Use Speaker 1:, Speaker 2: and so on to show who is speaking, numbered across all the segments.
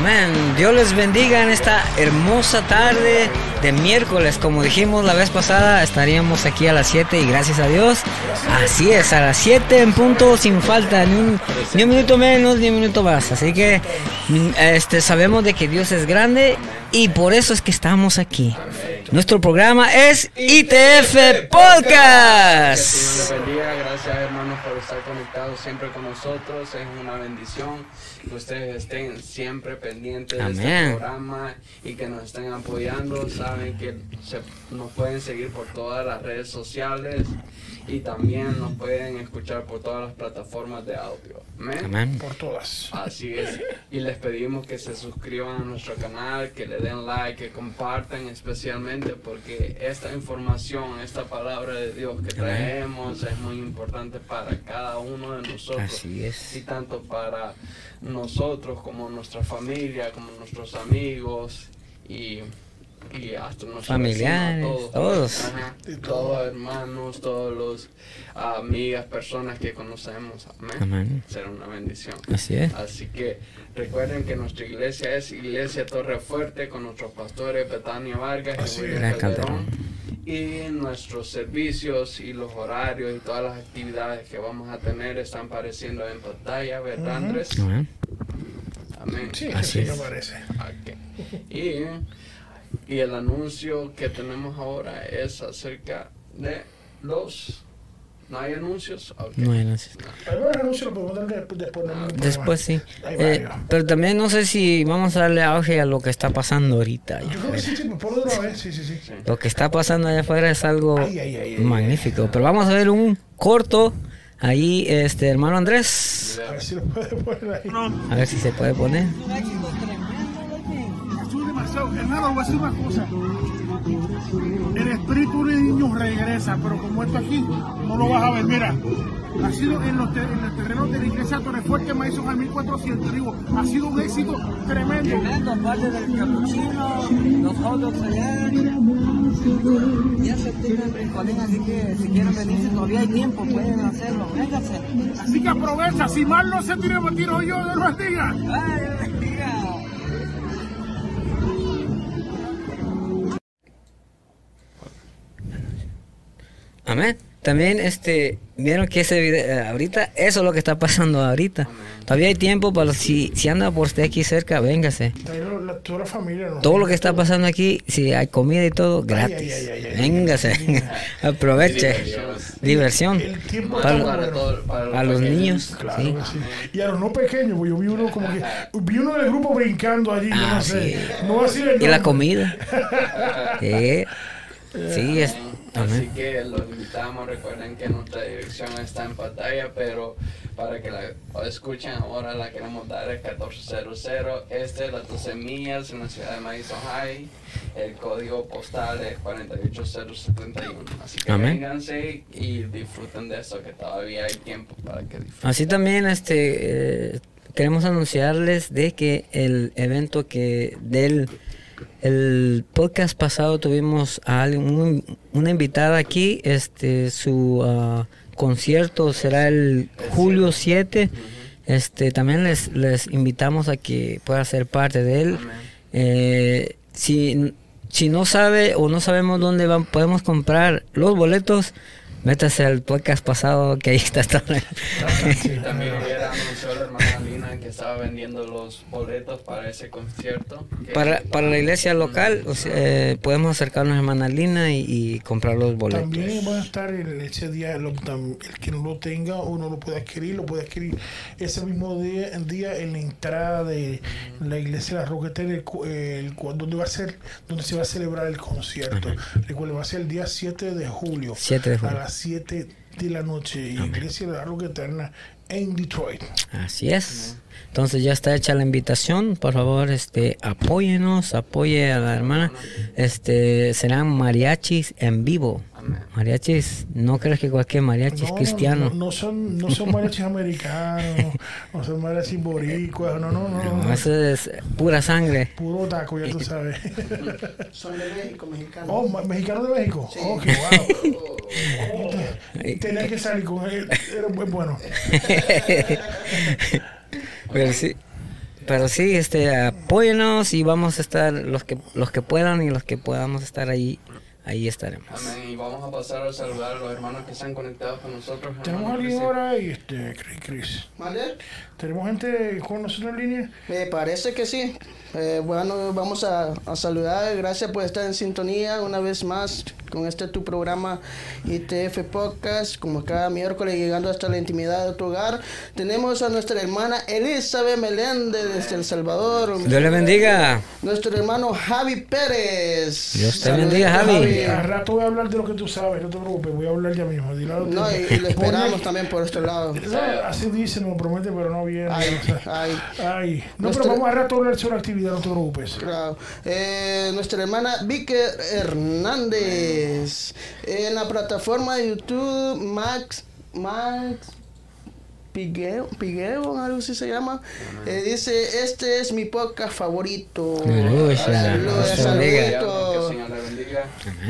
Speaker 1: Amén. Dios les bendiga en esta hermosa tarde de miércoles. Como dijimos la vez pasada, estaríamos aquí a las 7 y gracias a Dios. Así es, a las 7 en punto, sin falta, ni un, ni un minuto menos, ni un minuto más. Así que este, sabemos de que Dios es grande y por eso es que estamos aquí. Nuestro programa es ITF Podcast.
Speaker 2: Dios bendiga, gracias hermanos por estar siempre con nosotros, es una bendición que ustedes estén siempre pendientes de este programa y que nos estén apoyando, saben que se, nos pueden seguir por todas las redes sociales y también nos pueden escuchar por todas las plataformas de audio.
Speaker 1: Amén.
Speaker 3: Por todas.
Speaker 2: Así es. Y les pedimos que se suscriban a nuestro canal, que le den like, que compartan especialmente porque esta información, esta palabra de Dios que traemos es muy importante para cada uno de nosotros.
Speaker 1: Así es.
Speaker 2: Y tanto para nosotros como nuestra familia, como nuestros amigos y y hasta nuestros
Speaker 1: familiares, todos,
Speaker 2: todos. hermanos, todos los amigas, personas que conocemos. Amén. Será una bendición.
Speaker 1: Así es.
Speaker 2: Así que recuerden que nuestra iglesia es Iglesia Torre Fuerte con nuestros pastores Betania Vargas y William Calderón. Y nuestros servicios y los horarios y todas las actividades que vamos a tener están apareciendo en pantalla, ¿verdad, Andrés?
Speaker 1: Amén.
Speaker 2: Amén.
Speaker 3: Sí, así me parece.
Speaker 2: Y y el anuncio que tenemos ahora es acerca de los... ¿No hay anuncios?
Speaker 1: No hay anuncios.
Speaker 3: anuncio lo podemos dar después.
Speaker 1: Ah, después sí. Eh, pero también no sé si vamos a darle auge a lo que está pasando ahorita.
Speaker 3: Yo creo que sí, sí, por otra vez, sí, sí, sí.
Speaker 1: Lo que está pasando allá afuera es algo magnífico. pero vamos a ver un corto ahí, este hermano Andrés.
Speaker 3: A ver si lo puede poner ahí.
Speaker 1: A ver si se puede poner
Speaker 4: hermano, voy a decir una cosa. El espíritu de niños regresa, pero como esto aquí, no lo vas a ver. Mira, ha sido en los, terrenos de la iglesia Torrefuerte Maíz al 1400, digo, ha sido un éxito tremendo.
Speaker 5: Tremendo, aparte del capuchino, los hot dogs allá. Ya se tienen rincones, así que si quieren venirse todavía hay tiempo, pueden hacerlo, vénganse.
Speaker 4: Así que aprovecha, si mal no se tire, me tiro yo de los días.
Speaker 5: Ay,
Speaker 1: Amén. también este vieron que ese video eh, ahorita eso es lo que está pasando ahorita. Todavía hay tiempo para los, si si anda por usted aquí cerca, véngase.
Speaker 3: Ahí lo- la- toda la familia. ¿no?
Speaker 1: Todo lo que está pasando aquí, si hay comida y todo, gratis.
Speaker 3: ay, ay, ay, ay.
Speaker 1: Véngase, aproveche. Diversión.
Speaker 3: El tiempo
Speaker 1: Para,
Speaker 3: está
Speaker 2: Para,
Speaker 3: bueno.
Speaker 2: todo- para
Speaker 1: para los niños.
Speaker 3: Claro
Speaker 1: sí.
Speaker 3: que sí. Y a los no pequeños, yo vi uno como que. Vi uno del grupo brincando allí, yo
Speaker 1: Ah,
Speaker 3: no sé.
Speaker 1: sí.
Speaker 3: No va a el
Speaker 1: Y la comida. Sí, sí es.
Speaker 2: Así que los invitamos, recuerden que nuestra dirección está en pantalla, pero para que la escuchen ahora la queremos dar el 1400 este, las 12 millas en la ciudad de Madison High, el código postal es 48071. Así que
Speaker 1: Amén.
Speaker 2: vénganse y disfruten de eso, que todavía hay tiempo para que disfruten.
Speaker 1: Así también este eh, queremos anunciarles de que el evento que del el podcast pasado tuvimos a alguien- un- una invitada aquí, este su ah, concierto será el julio 7. Este también les les invitamos a que puedan ser parte de él. Eh, si si no sabe o no sabemos dónde van, podemos comprar los boletos, métase al podcast pasado que ahí está todo.
Speaker 2: Estaba vendiendo los boletos para ese concierto.
Speaker 1: Para, para la iglesia local o sea, eh, podemos acercarnos a hermana Lina y, y comprar los boletos.
Speaker 3: También van a estar el, ese día, tam- el que no lo tenga o no lo puede adquirir, lo puede adquirir ese mismo día, día en la entrada de la iglesia de la Roquetera, el, el donde va a ser, donde se va a celebrar el concierto. Recuerden, va a ser el día 7 de julio,
Speaker 1: 7 de julio.
Speaker 3: a las 7 de la noche, iglesia de la Roquetera en Detroit.
Speaker 1: Así es. Entonces ya está hecha la invitación. Por favor, este, apóyenos, apoye a la hermana. Este, serán mariachis en vivo. Mariachis, no crees que cualquier mariachi es
Speaker 3: No,
Speaker 1: cristiano.
Speaker 3: No, no son, no son mariachis americanos, no son mariachis boricuas, no, no, no.
Speaker 1: eso es pura sangre.
Speaker 3: Puro taco, ya tú sabes.
Speaker 6: Son de México, mexicanos.
Speaker 3: Oh, ma- mexicano de México. Oh, qué wow. Tenía que salir con él. Era muy bueno.
Speaker 1: Pero sí, pero sí, este, apóyenos y vamos a estar los que los que puedan y los que podamos estar ahí, ahí estaremos.
Speaker 2: Amén. Y vamos a pasar a saludar a los hermanos que están conectados con nosotros.
Speaker 3: Tenemos alguien ahora ahí, este, Chris, Chris.
Speaker 6: ¿Vale?
Speaker 3: Tenemos gente con nosotros en línea.
Speaker 6: Me parece que sí. Eh, bueno, vamos a, a saludar. Gracias por estar en sintonía una vez más con este tu programa ITF Podcast. Como cada miércoles llegando hasta la intimidad de tu hogar. Tenemos a nuestra hermana Elizabeth Meléndez desde El Salvador.
Speaker 1: Dios le bendiga.
Speaker 6: Nuestro hermano Javi Pérez.
Speaker 1: Dios te bendiga, Javi.
Speaker 3: Al rato voy a hablar de lo que tú sabes, no te preocupes, voy a hablar ya mismo. A
Speaker 6: No, y, lo esperamos
Speaker 3: Ponle-
Speaker 6: también por este lado.
Speaker 3: Así dice, nos promete, pero no viene.
Speaker 6: Ay,
Speaker 3: o sea.
Speaker 6: ay.
Speaker 3: Ay. No, pero vamos a rato a hablar sobre actividad, no te preocupes.
Speaker 6: Claro. Eh, nuestra hermana Vicky Hernández. En la plataforma de YouTube, Max. Max. Pigueo, Pigueo, algo así se llama. Eh, dice: Este es mi podcast favorito.
Speaker 1: Aleluya.
Speaker 6: Saludos,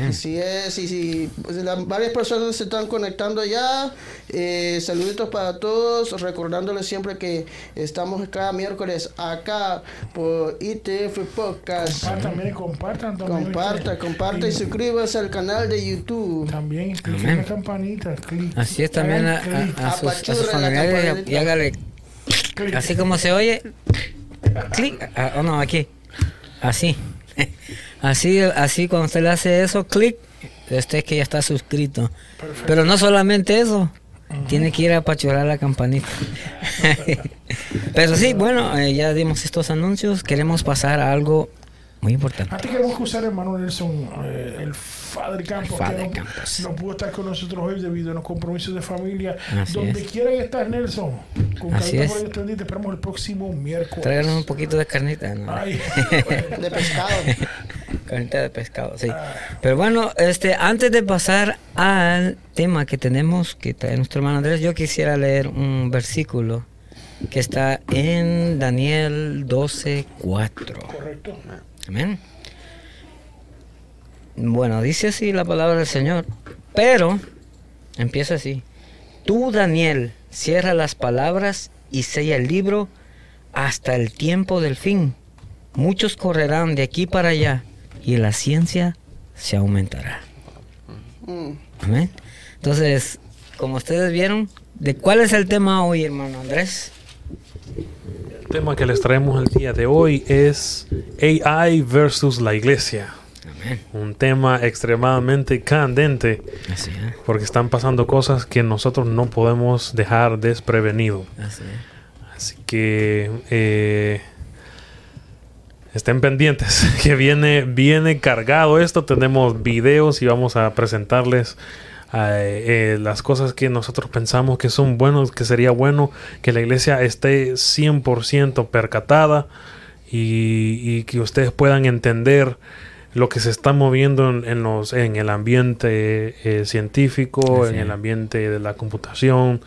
Speaker 6: Así es, y sí, pues, la- varias personas se están conectando ya. Eh, saluditos para todos, recordándoles siempre que estamos cada miércoles acá por ITF Podcast.
Speaker 3: Compartan, miren, compartan también.
Speaker 6: Comparta, comparta y suscríbase al canal de YouTube.
Speaker 3: También, clic la campanita, clic.
Speaker 1: Así es también a, a- a sus, a sus familiares y- y hágale
Speaker 3: clic.
Speaker 1: así como se oye. Clic. Ah, oh, no, aquí. Así. Así, así cuando usted le hace eso, clic, usted es que ya está suscrito. Pero no solamente eso, tiene que ir a apachurrar la campanita. Pero sí, bueno, eh, ya dimos estos anuncios, queremos pasar a algo muy importante.
Speaker 3: Antes queremos excusar a hermano Nelson, eh, el Padre Campos, que no,
Speaker 1: Campos.
Speaker 3: no pudo estar con nosotros hoy debido a los compromisos de familia.
Speaker 1: Así
Speaker 3: Donde
Speaker 1: es.
Speaker 3: quiera que estés, Nelson, con
Speaker 1: Así es.
Speaker 3: por ellos te te esperamos el próximo miércoles.
Speaker 1: Tráiganos un poquito de carnita, ¿no?
Speaker 3: Ay,
Speaker 6: De pescado.
Speaker 1: Carnita de pescado, sí. Pero bueno, este, antes de pasar al tema que tenemos, que trae nuestro hermano Andrés, yo quisiera leer un versículo que está en Daniel 12, 4.
Speaker 3: correcto.
Speaker 1: Amén. Bueno, dice así la palabra del Señor, pero empieza así. Tú, Daniel, cierra las palabras y sella el libro hasta el tiempo del fin. Muchos correrán de aquí para allá y la ciencia se aumentará.
Speaker 6: Mm.
Speaker 1: Amén. Entonces, como ustedes vieron, ¿de cuál es el tema hoy, hermano Andrés?
Speaker 7: El tema que les traemos el día de hoy es AI versus la iglesia. Un tema extremadamente candente. Porque están pasando cosas que nosotros no podemos dejar desprevenido. Así, que eh, estén pendientes, que viene, viene cargado esto. Tenemos videos y vamos a presentarles eh, las cosas que nosotros pensamos que son buenos, que sería bueno que la iglesia esté 100% percatada y, que ustedes puedan entender lo que se está moviendo en, los, en el ambiente eh, científico, en el ambiente de la computación,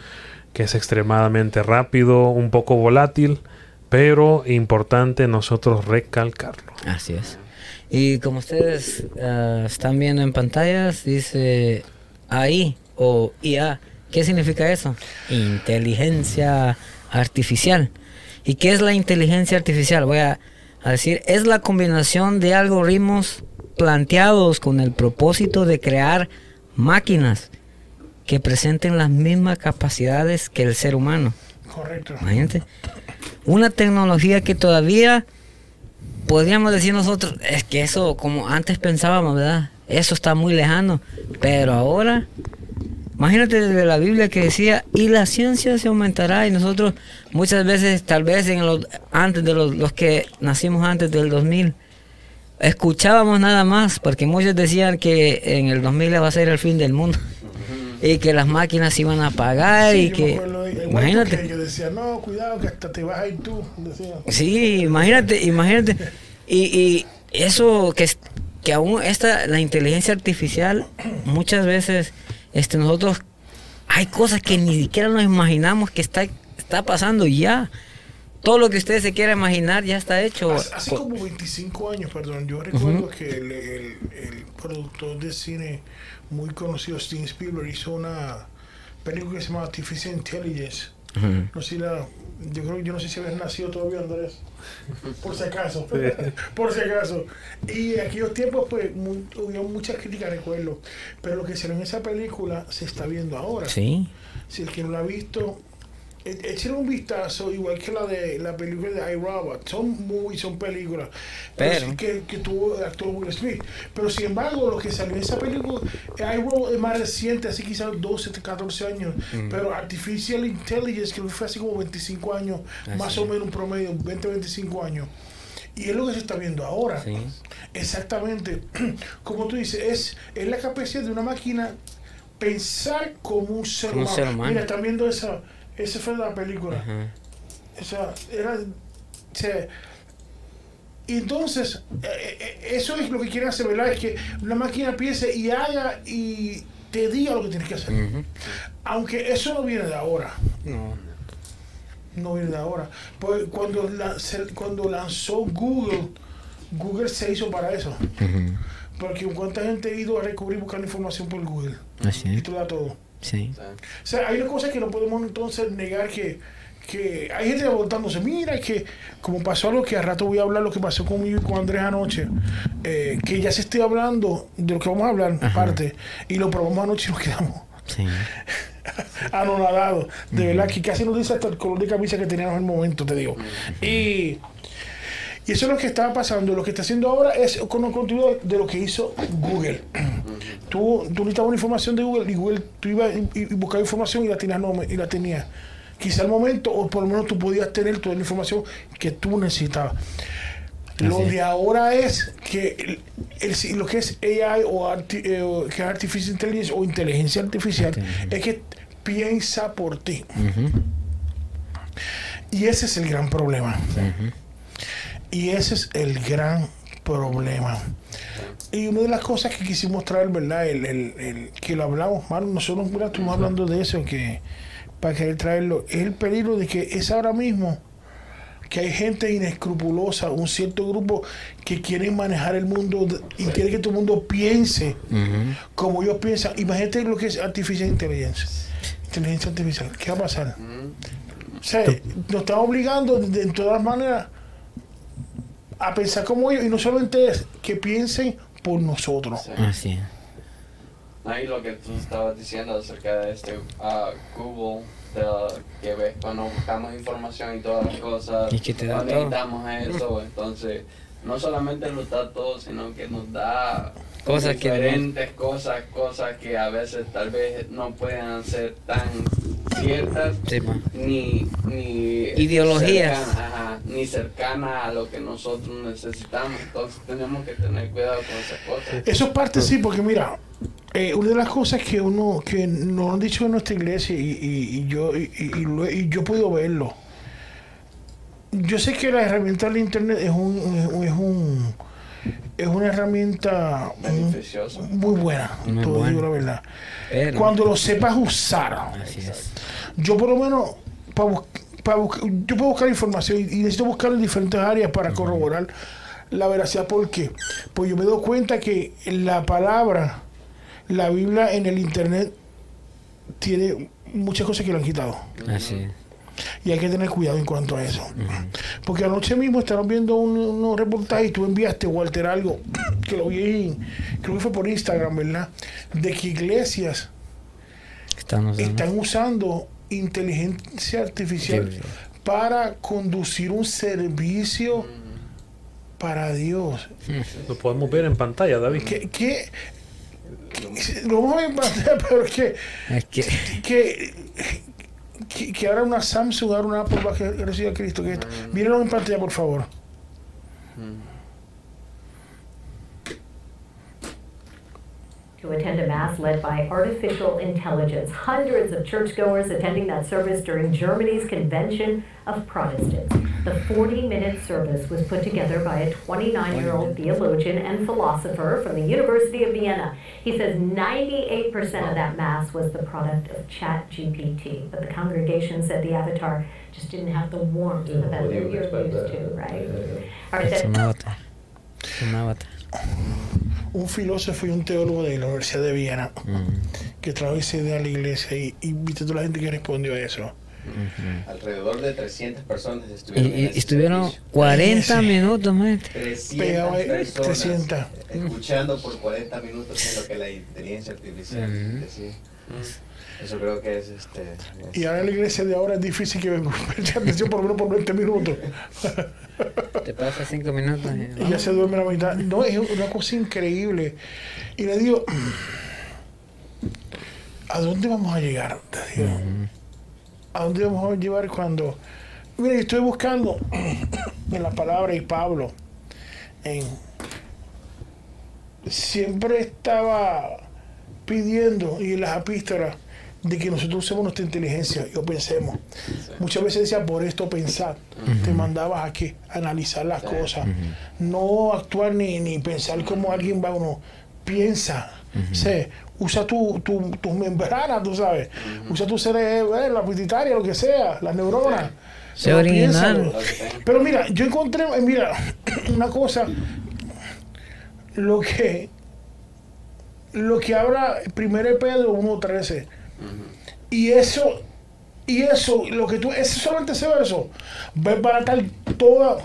Speaker 7: que es extremadamente rápido, un poco volátil, pero importante nosotros recalcarlo.
Speaker 1: Así es. Y como ustedes ah, están viendo en pantallas, dice AI o IA. ¿Qué significa eso? Inteligencia artificial. ¿Y qué es la inteligencia artificial? Voy a, decir, es la combinación de algoritmos planteados con el propósito de crear máquinas que presenten las mismas capacidades que el ser humano.
Speaker 3: Correcto.
Speaker 1: Imagínate. Una tecnología que todavía podríamos decir nosotros, es que eso como antes pensábamos, ¿verdad? Eso está muy lejano. Pero ahora, imagínate desde la Biblia que decía, y la ciencia se aumentará. Y nosotros muchas veces, tal vez en los, antes de los, los que nacimos antes del 2000, escuchábamos nada más, porque muchos decían que en el 2000 va a ser el fin del mundo. Y que las máquinas iban a apagar y que... imagínate.
Speaker 3: yo decía, no, cuidado que hasta te vas a ir tú.
Speaker 1: Sí, imagínate, imagínate. Y, y eso que que aún esta, la inteligencia artificial, muchas veces este, nosotros hay cosas que ni siquiera nos imaginamos que está, está pasando ya. Todo lo que ustedes se quieran imaginar ya está hecho.
Speaker 3: Hace, como 25 años, perdón, yo recuerdo que el, el, productor de cine muy conocido, Steven Spielberg, hizo una película que se llama Artificial Intelligence. No sé la, yo creo yo no sé si habías nacido todavía, Andrés. Por si acaso. Por si acaso. Y en aquellos tiempos, pues, hubo muchas críticas, recuerdo. Pero lo que hicieron en esa película se está viendo ahora.
Speaker 1: Sí.
Speaker 3: Si el que no la ha visto, Echen un vistazo, igual que la de la película de iRobot. Son movies, son películas. Pero, que, que, tuvo el actor Will Smith. Pero sin embargo, lo que salió en esa película, iRobot es más reciente, así quizás 12, 14 años. Mm. Pero Artificial Intelligence, que fue así como 25 años, más o menos un promedio, 20, 25 años. Y es lo que se está viendo ahora. Exactamente. Como tú dices, es, es la capacidad de una máquina pensar como un ser, humano. ser humano. Mira, están viendo esa esa fue la película. O sea, era. y entonces, eh, eh, eso es lo que quieren hacer, ¿verdad? Es que una máquina piense y haga y te diga lo que tienes que hacer. Aunque eso no viene de ahora. No. No viene de ahora. Pues cuando, cuando lanzó Google, Google se hizo para eso. Porque cuánta gente ha ido a recubrir buscando información por Google.
Speaker 1: Así
Speaker 3: Y todo todo.
Speaker 1: Sí.
Speaker 3: O sea, hay una cosa que no podemos entonces negar que, que hay gente preguntándose, mira, que como pasó algo que a rato voy a hablar, lo que pasó conmigo y con Andrés anoche, eh, que ya se esté hablando de lo que vamos a hablar, aparte, y lo probamos anoche y nos quedamos. Sí. anonadados. De verdad que casi nos dice hasta el color de camisa que teníamos en el momento, te digo. Y y eso es lo que estaba pasando. Lo que está haciendo ahora es con un contenido de lo que hizo Google. tú, tú necesitabas una información de Google y Google tú ibas y, buscabas información y la tenías, no, y la tenías. Quizá al momento, o por lo menos tú podías tener toda la información que tú necesitabas. Lo de ahora es que el, lo que es AI o, eh, que es Artificial Intelligence o inteligencia artificial es que piensa por ti. Y ese es el gran problema. Y ese es el gran problema. Y una de las cosas que quisimos traer, ¿verdad? El, el, que lo hablamos, mano, nosotros mira, estuvimos hablando de eso, que para querer traerlo, es el peligro de que es ahora mismo que hay gente inescrupulosa, un cierto grupo que quieren manejar el mundo y quiere que todo el mundo piense como ellos piensan. Imagínate lo que es artificial inteligencia. Inteligencia artificial. ¿Qué va a pasar? O sea, nos están obligando de, de todas maneras a pensar como ellos y no solamente es que piensen por nosotros.
Speaker 1: Así
Speaker 2: ahí lo que tú estabas diciendo acerca de este uh, Google, de, que ves cuando buscamos información y todas las cosas,
Speaker 1: y que te da
Speaker 2: necesitamos eso, entonces no solamente nos da todo, sino que nos da
Speaker 1: cosas
Speaker 2: diferentes cosas, cosas que a veces tal vez no puedan ser tan ciertas ni, ni
Speaker 1: ideologías.
Speaker 2: ni cercanas a lo que nosotros necesitamos. Entonces tenemos que tener cuidado con esas cosas.
Speaker 3: Eso es parte sí porque mira eh, una de las cosas que uno que nos han dicho en nuestra iglesia y, y, yo y, y, yo puedo verlo yo sé que la herramienta del internet es un, es un es una herramienta muy, buena, todo digo la verdad. Cuando lo sepas usar. Yo por lo menos, para, yo puedo buscar información y necesito buscar en diferentes áreas para corroborar la veracidad. ¿Por qué? Pues yo me doy cuenta que la palabra, la Biblia en el Internet, tiene muchas cosas que lo han quitado.
Speaker 1: Así
Speaker 3: y hay que tener cuidado en cuanto a eso. Porque anoche mismo estaban viendo unos reportajes y tú enviaste, Walter, algo que lo vi, creo que fue por Instagram, ¿verdad? De que iglesias están usando, inteligencia artificial para conducir un servicio para Dios.
Speaker 7: Lo podemos ver en pantalla, David.
Speaker 3: ¿Qué, lo vamos a ver en pantalla, pero que, es que, que que, ahora una Samsung, ahora una Apple va a a Cristo. Que mm. Mírenlo en pantalla, por favor. Mm.
Speaker 8: To attend a mass led by artificial intelligence. Hundreds of churchgoers attending that service during Germany's Convention of Protestants. The 40 minute service was put together by a 29 year old theologian and philosopher from the University of Vienna. He says 98% of that mass was the product of ChatGPT, but the congregation said the avatar just didn't have the warmth that you're used to, right? All right,
Speaker 1: it's an avatar.
Speaker 3: Un filósofo y un teólogo de la Universidad de Viena mm. que trajo esa idea a la iglesia y, y viste toda la gente que respondió a eso.
Speaker 9: Alrededor de 300 personas estuvieron.
Speaker 1: Y, estuvieron 40 minutos más.
Speaker 3: 300, 300.
Speaker 9: Escuchando por 40 minutos en lo que la inteligencia artificial decía. Eso creo que es este.
Speaker 3: Y ahora en la iglesia de ahora es difícil que preste atención por lo menos por 20 minutos.
Speaker 1: Te pasa 5 minutos.
Speaker 3: Y ya se duerme la mitad. No, es una cosa increíble. Y le digo, ¿a dónde vamos a llegar? Te digo. ¿A dónde vamos a llevar cuando.? Mira, estoy buscando en la palabra y Pablo. En, siempre estaba pidiendo y en las epístolas de que nosotros usemos nuestra inteligencia y pensemos. Muchas veces decía, por esto pensar. Te mandabas a que analizar las cosas. No actuar ni, ni pensar como alguien va uno. Piensa. usa tu, tu, tus membranas, tú sabes. Usa tu cerebro, eh, la pituitaria, lo que sea, las neuronas. Pero mira, yo encontré, mira, una cosa, lo que lo que habla 1 Pedro 1.13 y eso, y eso, lo que tú, eso solamente ese verso, va a baratar toda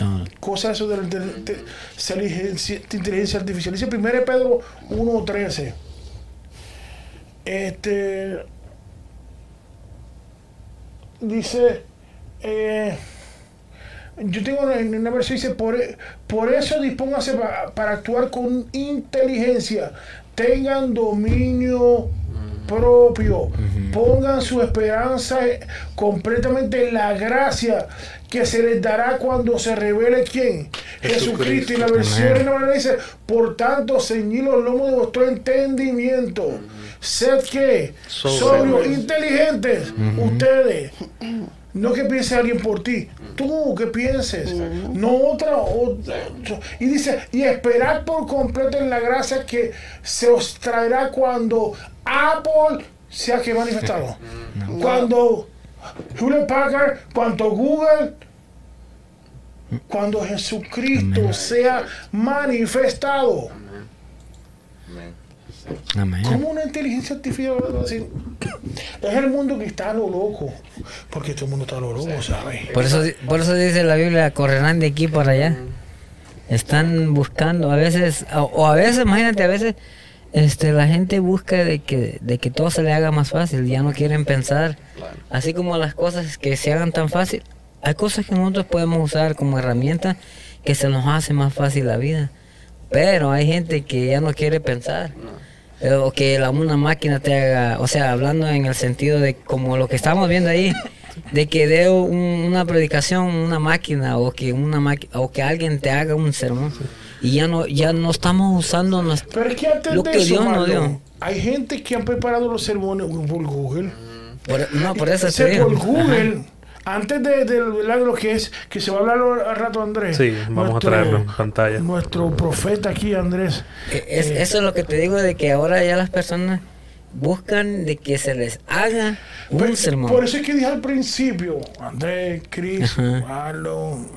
Speaker 3: ah. cosa eso de la inteligencia, artificial. Dice 1 Pedro 1.13. Este dice eh, yo tengo en una versión dice por, por eso dispóngase para actuar con inteligencia tengan dominio propio. Pongan su esperanza completamente en la gracia que se les dará cuando se revele quién. Jesucristo. Y la versión no dice, por tanto, ceñid los lomos de vuestro entendimiento. Sed que sobrios, inteligentes, ustedes. No que piense alguien por ti, tú que pienses, no otra, otra. Y dice, y esperar por completo en la gracia que se os traerá cuando Apple sea que manifestado. Cuando Hewlett Packard, cuando Google, cuando Jesucristo sea manifestado. Amén. ¿Cómo una inteligencia artificial Es el mundo que está a lo loco. Porque todo el mundo está a lo loco, ¿sabes?
Speaker 1: Por eso, por eso dice la Biblia, correrán de aquí para allá. Están buscando, a veces, o a veces, imagínate, a veces este, la gente busca de que, de que todo se le haga más fácil, ya no quieren pensar. Así como las cosas que se hagan tan fácil, hay cosas que nosotros podemos usar como herramienta que se nos hace más fácil la vida. Pero hay gente que ya no quiere pensar. Eh, o que la, una máquina te haga, o sea, hablando en el sentido de como lo que estamos viendo ahí, de que dé una predicación una máquina o que una o que alguien te haga un sermón y ya no ya no estamos usando nuestro,
Speaker 3: Pero es que antes lo de que eso, Dios nos dio. Hay gente que han preparado los sermones por Google.
Speaker 1: no, por eso
Speaker 3: por Google. Antes de, de, lo que es, que se va a hablar al rato Andrés.
Speaker 7: Sí, vamos a traerlo en pantalla.
Speaker 3: Nuestro profeta aquí, Andrés.
Speaker 1: Eh, es, eso es lo que te digo de que ahora ya las personas buscan de que se les haga un sermón.
Speaker 3: Por eso es que dije al principio, Andrés, Cris, Marlon,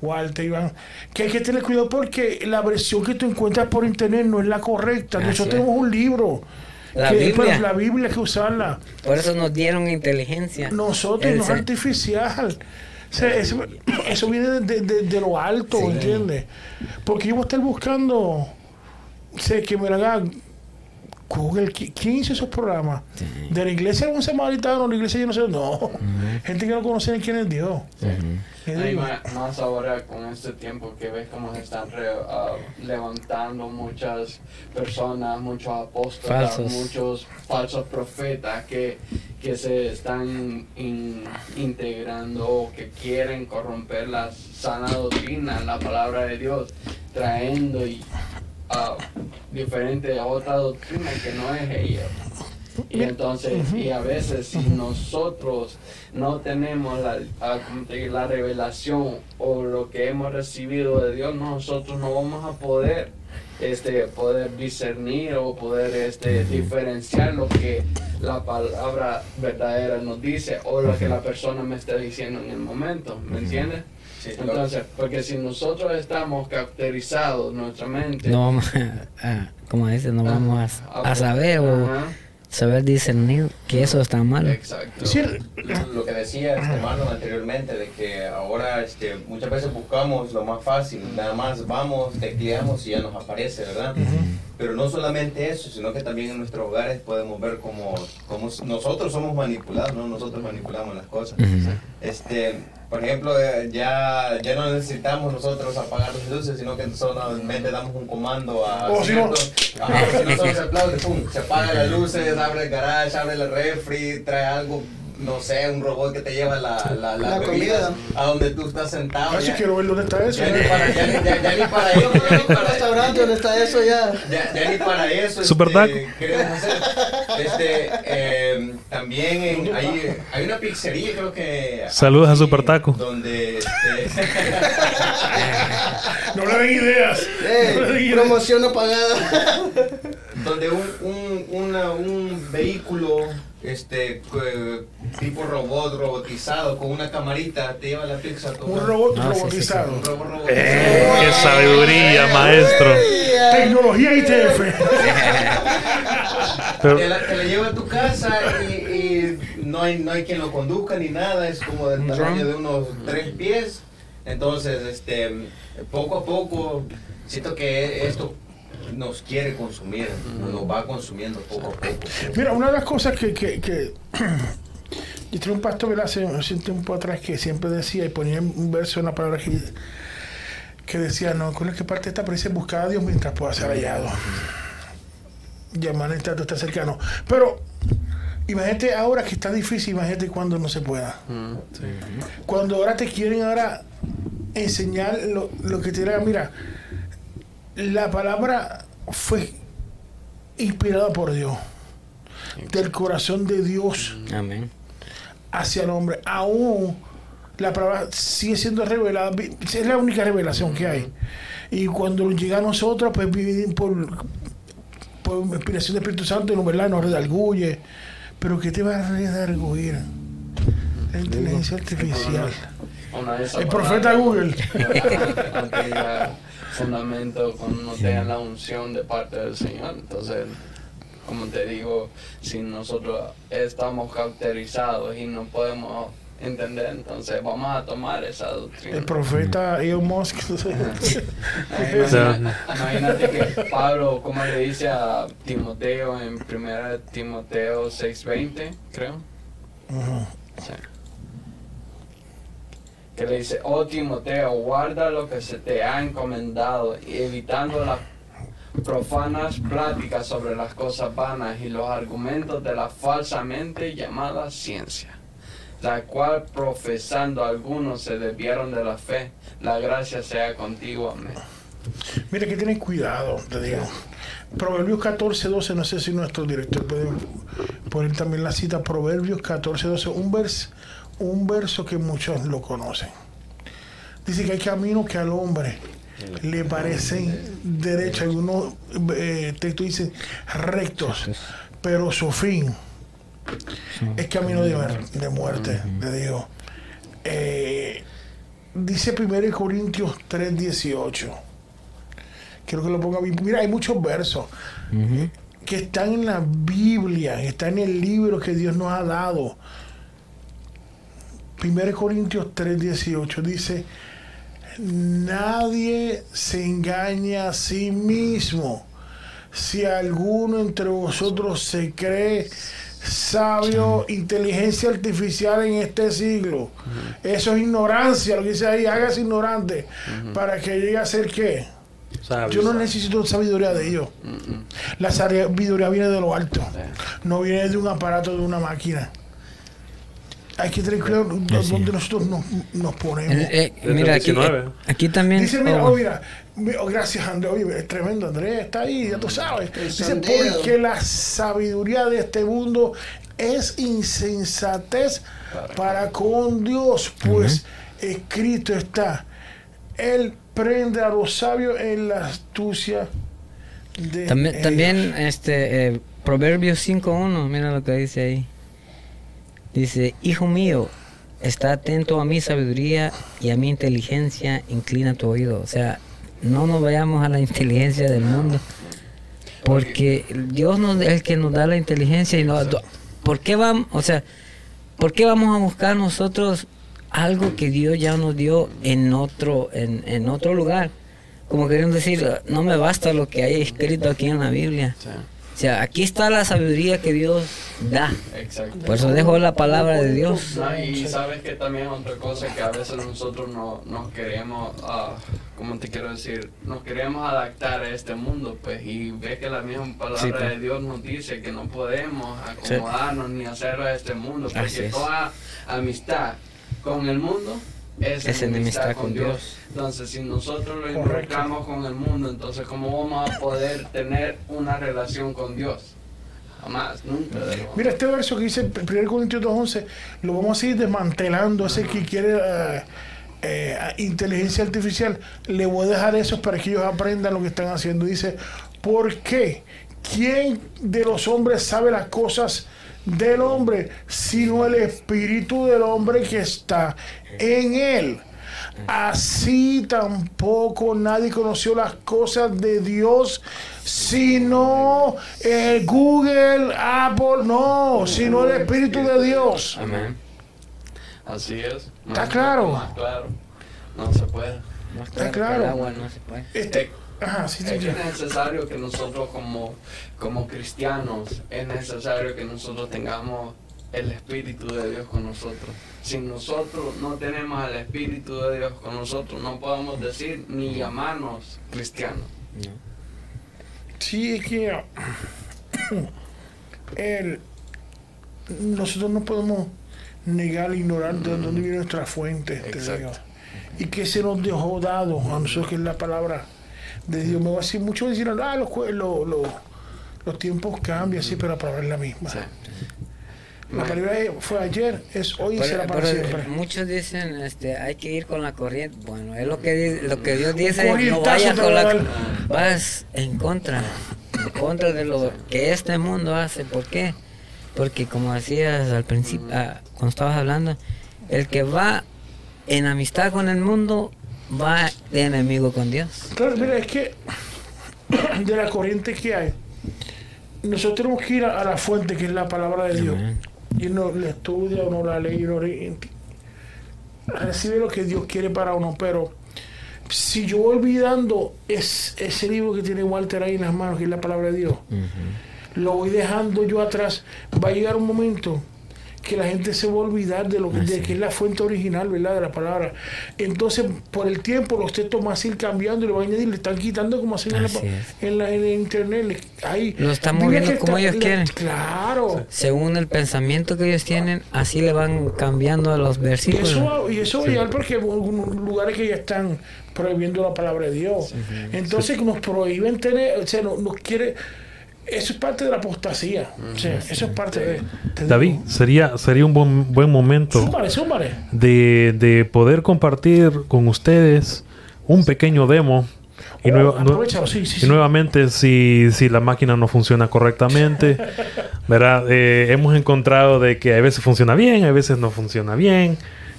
Speaker 3: Walter, Iván, que hay que tener cuidado porque la versión que tú encuentras por internet no es la correcta. Nosotros tenemos un libro la Biblia. la Biblia hay que usarla.
Speaker 1: Por eso nos dieron inteligencia.
Speaker 3: Nosotros no es artificial. eso, viene de, lo alto, ¿entiendes? Porque yo voy a estar buscando, sé que me haga Google, ¿quién hizo esos programas? ¿De la iglesia de un samaritano? ¿La iglesia yo no sé? No. Gente que no conoce ni quién es Dios.
Speaker 2: Hay más, ahora con este tiempo que ves cómo se están ah, levantando muchas personas, muchos apóstoles, muchos falsos profetas que, que se están integrando o que quieren corromper la sana doctrina, la palabra de Dios, trayendo y diferente a otra doctrina que no es ella. Y entonces, y a veces si nosotros no tenemos la, la revelación o lo que hemos recibido de Dios, nosotros no vamos a poder este, poder discernir o poder este, diferenciar lo que la palabra verdadera nos dice o lo que la persona me está diciendo en el momento, ¿me entiendes? Entonces, porque si nosotros estamos caracterizados, nuestra mente...
Speaker 1: No vamos a, como dice, no vamos a, saber o saber discernir que eso está mal.
Speaker 9: Exacto. Lo que decía este hermano anteriormente, de que ahora este, muchas veces buscamos lo más fácil, nada más vamos, tecleamos y ya nos aparece, ¿verdad? Pero no solamente eso, sino que también en nuestros hogares podemos ver cómo, cómo nosotros somos manipulados, ¿no? Nosotros manipulamos las cosas. este, por ejemplo, eh, ya, ya no necesitamos nosotros apagar las luces, sino que solamente damos un comando a...
Speaker 3: O si no...
Speaker 9: si no solo se aplaude, pum, se apaga las luces, abre el garage, abre el refri, trae algo no sé, un robot que te lleva la, la, la, comida a donde tú estás sentado.
Speaker 3: Ay, si quiero ver dónde está eso.
Speaker 9: Ya, ni, para, ya, ya, ya ni para eso. Ya ni para
Speaker 5: restaurante dónde está eso ya.
Speaker 9: Ya, ya ni para eso.
Speaker 7: Super
Speaker 9: este, queremos hacer. Este, eh, también en, hay, hay una pizzería, creo que.
Speaker 7: Saludos a Super Taco.
Speaker 9: Donde. Este,
Speaker 3: no le den ideas.
Speaker 5: Eh, promoción no pagada.
Speaker 9: donde un, un, una, un vehículo este tipo robot robotizado con una camarita te lleva la pizza
Speaker 3: un robot robotizado. Un robot robotizado.
Speaker 7: Eh, qué sabiduría maestro.
Speaker 3: Tecnología ITF
Speaker 9: te, la, te, la, lleva a tu casa y, y, no hay no hay quien lo conduzca ni nada es como del tamaño de unos tres pies. Entonces este poco a poco siento que esto nos quiere consumir, nos va consumiendo poco a poco.
Speaker 3: Mira, una de las cosas que, que, que yo tenía un pastor hace, hace un tiempo atrás que siempre decía y ponía un verso en la palabra que, que decía, no, con que parte esta presa buscar a Dios mientras pueda ser hallado. Llamar el trato está cercano. Pero imagínate ahora que está difícil, imagínate cuando no se pueda. Cuando ahora te quieren ahora enseñar lo, lo que te mira, la palabra fue inspirada por Dios, del corazón de Dios hacia el hombre. Aún la palabra sigue siendo revelada, es la única revelación que hay. Y cuando llega a nosotros, pues vivimos por, por inspiración del Espíritu Santo, no, ¿verdad? nos redarguye. Pero ¿qué te va a redarguir? La inteligencia artificial. El profeta Google.
Speaker 2: Fundamento cuando no tengan la unción de parte del Señor. Entonces, como te digo, si nosotros estamos cauterizados y no podemos entender. Entonces vamos a tomar esa doctrina.
Speaker 3: El profeta Elon Musk.
Speaker 2: Imagínate que Pablo, como le dice a Timoteo en 1 Timoteo 6:20, creo. Que le dice, oh Timoteo, guarda lo que se te ha encomendado, evitando las profanas pláticas sobre las cosas vanas y los argumentos de la falsamente llamada ciencia, la cual profesando algunos se desviaron de la fe. La gracia sea contigo. Amén.
Speaker 3: Mira que tienen cuidado, te digo. Proverbios 14, 12, no sé si nuestro director puede poner también la cita, Proverbios 14, 12, un verso, un verso que muchos lo conocen. Dice que hay caminos que al hombre le parecen derechos, algunos eh, textos dicen rectos, pero su fin es camino de, de muerte, te digo. Eh, dice 1 Corintios 3, 18 quiero que lo ponga bien. Mira, hay muchos versos que están en la Biblia, están en el libro que Dios nos ha dado. 1 Corintios 3:18 dice, nadie se engaña a sí mismo. Si alguno entre vosotros se cree sabio, inteligencia artificial en este siglo, eso es ignorancia, lo que dice ahí, hágase ignorante, para que llegue a ser qué? Yo no necesito sabiduría de ellos. La sabiduría viene de lo alto. No viene de un aparato, de una máquina. Hay que tener claro dónde nosotros nos, ponemos.
Speaker 1: Eh, eh, mira, aquí, eh, aquí, también.
Speaker 3: Dice, mira, oh, mira, oh, gracias Andrés, oye, es tremendo Andrés, está ahí, ya tú sabes. Dice, porque la sabiduría de este mundo es insensatez para con Dios, pues escrito está, Él prende a los sabios en la astucia de
Speaker 1: también, también este eh, Proverbios 5.1 mira lo que dice ahí dice hijo mío está atento a mi sabiduría y a mi inteligencia inclina tu oído o sea no nos vayamos a la inteligencia del mundo porque Dios es el que nos da la inteligencia y no ¿por qué vamos o sea ¿por vamos a buscar nosotros algo que Dios ya nos dio en otro, en, en otro lugar. Como querían decir, no me basta lo que hay escrito aquí en la Biblia. Sea, aquí está la sabiduría que Dios da. Por eso dejo la palabra de Dios.
Speaker 2: y sabes que también otra cosa que a veces nosotros no, nos queremos, uh, como te quiero decir, nos queremos adaptar a este mundo, pues, y ves que la misma palabra pues. de Dios nos dice que no podemos acomodarnos ni hacerlo a este mundo, porque toda amistad con el mundo es, enemistad con Dios. Entonces, si nosotros lo involucramos con el mundo, entonces, ¿cómo vamos a poder tener una relación con Dios? Jamás, nunca.
Speaker 3: Mira, este verso que dice 1 Corintios 2.11, lo vamos a ir desmantelando. Ese que quiere eh, eh, inteligencia artificial, le voy a dejar eso para que ellos aprendan lo que están haciendo. Dice, ¿por qué? ¿Quién de los hombres sabe las cosas del hombre, sino el espíritu del hombre que está en él. Así tampoco nadie conoció las cosas de Dios, sino el Google, Apple, no, sino el Espíritu de Dios.
Speaker 2: Amén. Así es.
Speaker 3: ¿Está claro?
Speaker 2: claro. No se puede.
Speaker 3: Está claro.
Speaker 1: no se puede.
Speaker 3: Este,
Speaker 2: es necesario que nosotros como, como cristianos, es necesario que nosotros tengamos el Espíritu de Dios con nosotros. Si nosotros no tenemos el Espíritu de Dios con nosotros, no podemos decir ni llamarnos cristianos.
Speaker 3: Sí, es que el, nosotros no podemos negar, ignorar de dónde viene nuestra fuente. Y que se nos dejó dado a nosotros, que es la palabra de Dios. Me va a decir, muchos decir, ah, los, los, los tiempos cambian, sí, pero la palabra es la misma. La palabra fue ayer, es hoy y será para siempre.
Speaker 1: Muchos dicen, este, hay que ir con la corriente. Bueno, es lo que lo que Dios dice, no vayas con la vas en contra, en contra de lo que este mundo hace. ¿Por qué? Porque como decías al principio, ah, cuando estabas hablando, el que va en amistad con el mundo va de enemigo con Dios.
Speaker 3: Claro, mira, es que de la corriente que hay, nosotros tenemos que ir a, la fuente que es la palabra de Dios. Y uno la estudia, uno la lee, uno recibe lo que Dios quiere para uno, pero si yo voy olvidando es, ese libro que tiene Walter ahí en las manos, que es la palabra de Dios, lo voy dejando yo atrás, va a llegar un momento que la gente se va a olvidar de lo que, de que es la fuente original, ¿verdad? De la palabra. Entonces, por el tiempo, los textos van a ir cambiando y le van a añadir, le están quitando como hacen en, la, en, internet. Ahí,
Speaker 1: lo están moviendo como ellos quieren.
Speaker 3: Claro.
Speaker 1: Según el pensamiento que ellos tienen, así le van cambiando a los versículos.
Speaker 3: Y eso, y eso va a llegar porque hay algunos lugares que ya están prohibiendo la palabra de Dios. Entonces, nos prohíben tener, o sea, nos, nos quiere eso es parte de la apostasía. eso es parte de.
Speaker 7: David, sería, sería un buen, buen momento De, de poder compartir con ustedes un pequeño demo. Y, oh, y nuevamente, si, si, la máquina no funciona correctamente, ¿verdad? Eh, hemos encontrado de que a veces funciona bien, a veces no funciona bien.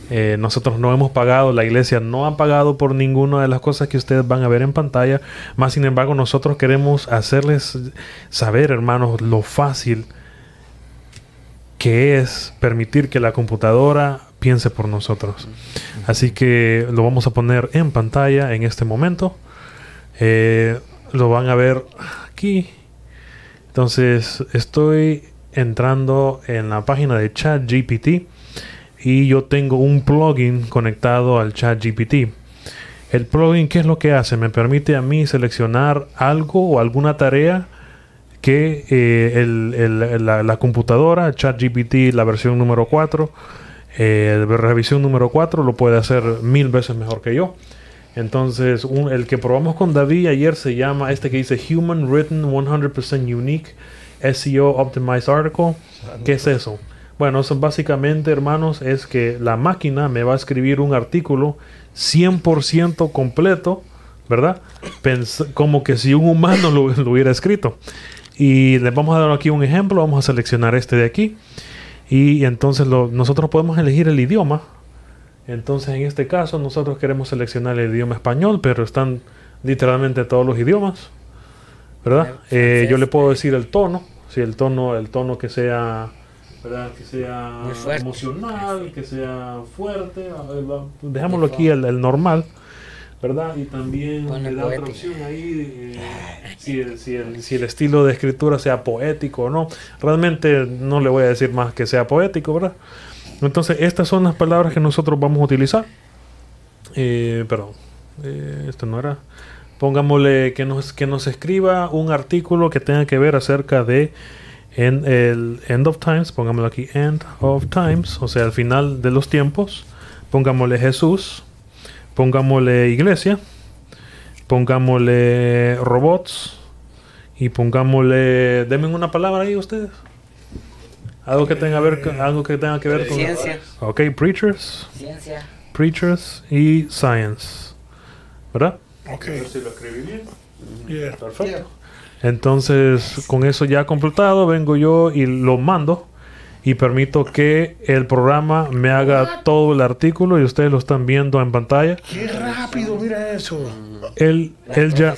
Speaker 7: Eh, nosotros no hemos pagado, la iglesia no ha pagado por ninguna de las cosas que ustedes van a ver en pantalla. Más sin embargo, nosotros queremos hacerles saber, hermanos, lo fácil que es permitir que la computadora piense por nosotros. Así que lo vamos a poner en pantalla en este momento. Eh, lo van a ver aquí. Entonces, estoy entrando en la página de ChatGPT y yo tengo un plugin conectado al chat GPT. El plugin, ¿qué es lo que hace? Me permite a mí seleccionar algo o alguna tarea que eh, la, computadora, ChatGPT, la versión número 4, eh, revisión número 4, lo puede hacer mil veces mejor que yo. Entonces, el que probamos con David ayer se llama este que dice Human Written 100% Unique SEO Optimized Article. ¿Qué es eso? Bueno, eso básicamente, hermanos, es que la máquina me va a escribir un artículo 100% completo, ¿verdad? como que si un humano lo, hubiera escrito. Y les vamos a dar aquí un ejemplo, vamos a seleccionar este de aquí. Y entonces nosotros podemos elegir el idioma. Entonces en este caso nosotros queremos seleccionar el idioma español, pero están literalmente todos los idiomas, ¿verdad? Eh, yo le puedo decir el tono, si el tono, el tono que sea que sea emocional, que sea fuerte. Dejémoslo aquí el, normal, ¿verdad? Y también le da otra opción ahí eh, si, el, si, el, si, el, estilo de escritura sea poético o no. Realmente no le voy a decir más que sea poético, ¿verdad? Entonces, estas son las palabras que nosotros vamos a utilizar. Eh, perdón, eh, esto no era. Pongámosle que nos, que nos escriba un artículo que tenga que ver acerca de en el end of times, pongámoslo aquí, end of times, o sea, al final de los tiempos, pongámosle Jesús, pongámosle iglesia, pongámosle robots y pongámosle, denme una palabra ahí ustedes. Algo que tenga, ver, algo que, tenga que ver con...
Speaker 1: Ciencia.
Speaker 7: Ok, preachers.
Speaker 1: Ciencia.
Speaker 7: Preachers y science. ¿Verdad?
Speaker 3: Ok.
Speaker 7: si lo escribí bien. Perfecto. Entonces, con eso ya completado, vengo yo y lo mando y permito que el programa me haga todo el artículo y ustedes lo están viendo en pantalla.
Speaker 3: ¡Qué rápido! Mira eso.
Speaker 7: Él, él, ya,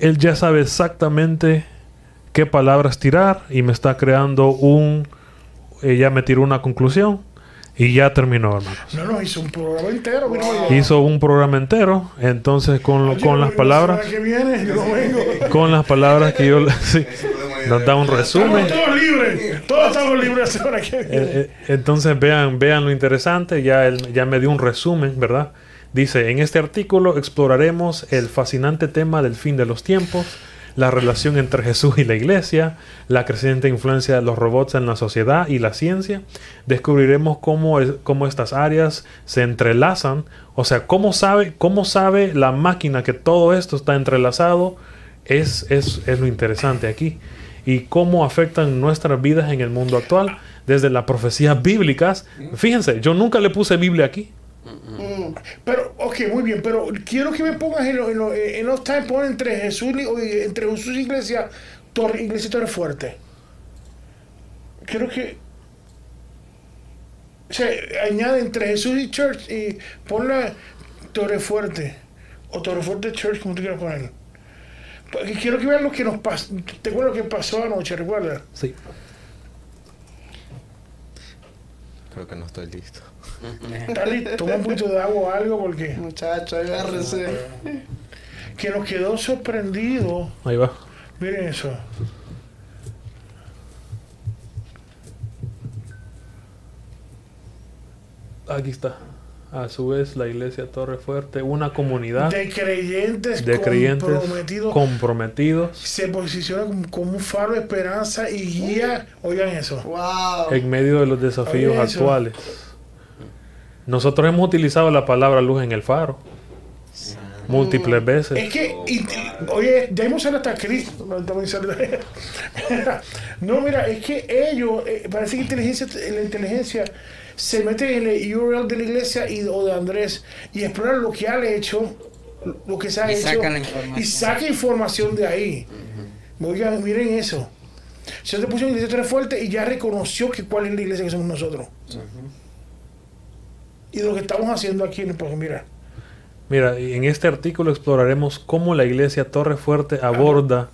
Speaker 7: él ya sabe exactamente qué palabras tirar y me está creando un... Ella me tiró una conclusión y ya terminó, hermanos.
Speaker 3: No, no, hizo un programa entero.
Speaker 7: Hizo un programa entero. Entonces, con, con las palabras. Con las palabras que yo. Sí, nos da un resumen.
Speaker 3: Estamos todos libres. Todos estamos libres que
Speaker 7: eh, eh, entonces, vean, vean lo interesante. Ya, él, ya me dio un resumen, ¿verdad? Dice: En este artículo exploraremos el fascinante tema del fin de los tiempos la relación entre Jesús y la iglesia, la creciente influencia de los robots en la sociedad y la ciencia. Descubriremos cómo, cómo estas áreas se entrelazan, o sea, cómo sabe, cómo sabe la máquina que todo esto está entrelazado, es, es, es lo interesante aquí. Y cómo afectan nuestras vidas en el mundo actual, desde las profecías bíblicas. Fíjense, yo nunca le puse Biblia aquí.
Speaker 3: Mm, pero, ok, muy bien, pero quiero que me pongas en, en, los time entre Jesús y entre Jesús y Iglesia, torre, Iglesia Torre Fuerte. Quiero que se añade entre Jesús y Church y ponle Torre Fuerte o Torre Fuerte Church, como tú quieras poner. Porque quiero que vean lo que nos pasó. Te acuerdas lo que pasó anoche, ¿recuerdas?
Speaker 7: Sí.
Speaker 9: Creo que no estoy listo.
Speaker 3: Listo. Toma un poquito de agua o algo porque.
Speaker 2: Muchacho, agárrese.
Speaker 3: Que nos quedó sorprendido.
Speaker 7: Ahí va.
Speaker 3: Miren eso.
Speaker 7: Aquí está. A su vez, la iglesia Torre Fuerte, una comunidad
Speaker 3: de creyentes,
Speaker 7: de creyentes
Speaker 3: comprometidos,
Speaker 7: comprometidos,
Speaker 3: se posiciona como, como, un faro de esperanza y guía. Oigan eso.
Speaker 2: Wow.
Speaker 7: En medio de los desafíos actuales. Nosotros hemos utilizado la palabra luz en el faro. Múltiples veces.
Speaker 3: Es que, y, oye, ya hemos hasta Cristo. No, mira, es que ellos, eh, parece que inteligencia, la inteligencia se mete en el URL de la iglesia y, o de Andrés y explora lo que ha hecho, lo que se ha
Speaker 1: y
Speaker 3: hecho.
Speaker 1: Saca la información.
Speaker 3: Y saca información de ahí. Uh -huh. Oigan, miren eso. Se te puso en iglesia fuerte y ya reconoció que cuál es la iglesia que somos nosotros. Uh -huh. Y lo que estamos haciendo aquí, pues mira.
Speaker 7: Mira, en este artículo exploraremos cómo la iglesia Torre Fuerte aborda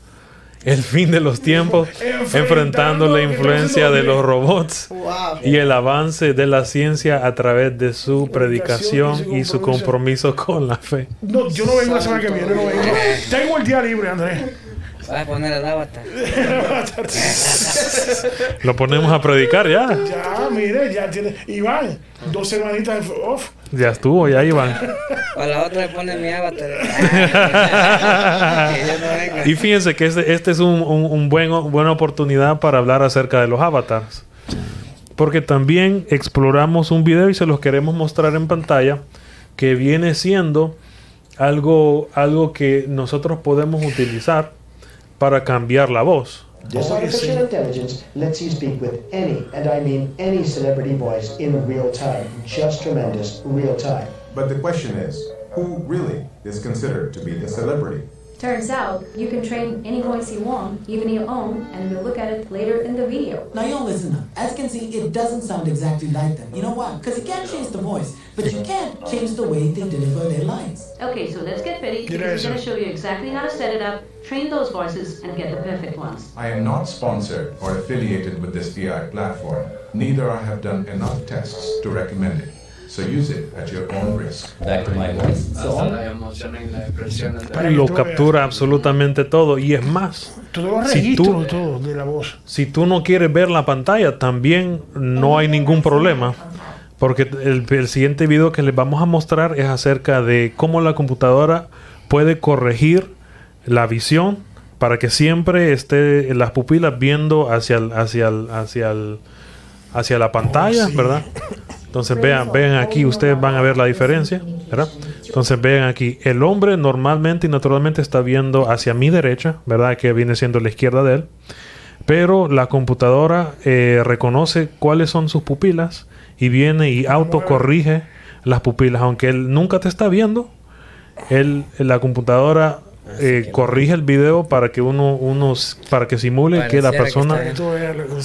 Speaker 7: el fin de los tiempos, enfrentando, enfrentando la influencia de los robots
Speaker 2: wow.
Speaker 7: y el avance de la ciencia a través de su predicación y su compromiso con la fe.
Speaker 3: No, yo no vengo la semana que viene, no vengo. Tengo el día libre, Andrés.
Speaker 1: Vas a poner el avatar.
Speaker 7: Lo ponemos a predicar ya.
Speaker 3: Ya, mire, ya tiene. Iván, dos semanitas off.
Speaker 7: Ya estuvo, ya Iván.
Speaker 1: O la otra le pone mi avatar.
Speaker 7: y fíjense que este, este es un, un, un buen, buena oportunidad para hablar acerca de los avatars. Porque también exploramos un video y se los queremos mostrar en pantalla que viene siendo algo, algo que nosotros podemos utilizar para cambiar la voz.
Speaker 10: This artificial intelligence lets you speak with any, and I mean any celebrity voice in real time. Just tremendous, real time.
Speaker 11: But the question is, who really is considered to be the celebrity?
Speaker 12: Turns out, you can train any voice you want, even your own, and we'll look at it later in the video.
Speaker 13: Now, y'all listen up. As you can see, it doesn't sound exactly like them. You know why? Because you can't change the voice, but you can change the way they deliver their lines.
Speaker 12: Okay, so let's get ready, because we're going to show you exactly how to set it up, train those voices, and get the perfect ones.
Speaker 11: I am not sponsored or affiliated with this VI platform. Neither I have done enough tests to recommend it. So use it at your own risk.
Speaker 2: Hasta y
Speaker 7: Lo captura absolutamente todo y es más.
Speaker 3: Los
Speaker 7: si tú,
Speaker 3: todo de la voz.
Speaker 7: Si tú no quieres ver la pantalla, también no hay ningún problema. Porque el, el siguiente video que les vamos a mostrar es acerca de cómo la computadora puede corregir la visión para que siempre esté las pupilas viendo hacia el, hacia el, hacia el, hacia la pantalla,
Speaker 3: Oh, sí.
Speaker 7: ¿verdad? Entonces vean, vean aquí, ustedes van a ver la diferencia, ¿verdad? Entonces vean aquí, el hombre normalmente y naturalmente está viendo hacia mi derecha, ¿verdad? Que viene siendo la izquierda de él. Pero la computadora eh, reconoce cuáles son sus pupilas y viene y autocorrige las pupilas, aunque él nunca te está viendo. Él, la computadora eh, corrige el video para que uno, uno para que simule que la persona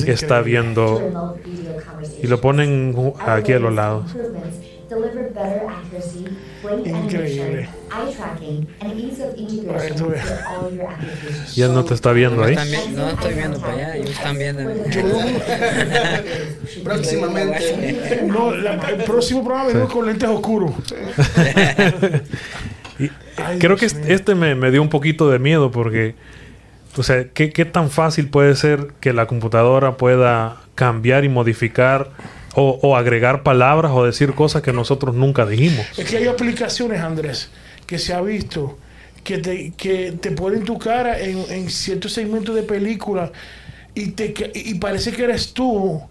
Speaker 7: está viendo y lo ponen aquí a los lados.
Speaker 3: Increíble.
Speaker 14: animation, eye tracking, and ease of
Speaker 3: Para que
Speaker 14: integration
Speaker 3: tú
Speaker 14: with
Speaker 3: veas.
Speaker 14: all your applications.
Speaker 7: Y él no te está viendo ahí.
Speaker 1: no estoy viendo para allá, ellos están viendo.
Speaker 2: Próximamente.
Speaker 3: No, la- el próximo programa venimos con lentes oscuros.
Speaker 7: Y
Speaker 3: Ay,
Speaker 7: creo que este, este me, me dio un poquito de miedo porque, o sea, ¿qué, qué tan fácil puede ser que la computadora pueda cambiar y modificar o, o agregar palabras o decir cosas que nosotros nunca dijimos?
Speaker 3: Es que hay aplicaciones, Andrés, que se ha visto que te, que te ponen tu cara en, en ciertos segmentos de película y, te, y parece que eres tú.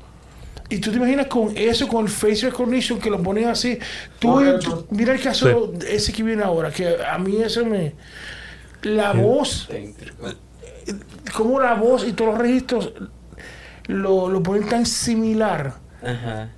Speaker 3: Y tú te imaginas con eso, con el face recognition, que lo ponen así. Tú, tú- mira el caso ese que viene ahora, que a mí eso me... La voz, como la voz y todos los registros lo, lo ponen tan similar.
Speaker 1: Ajá.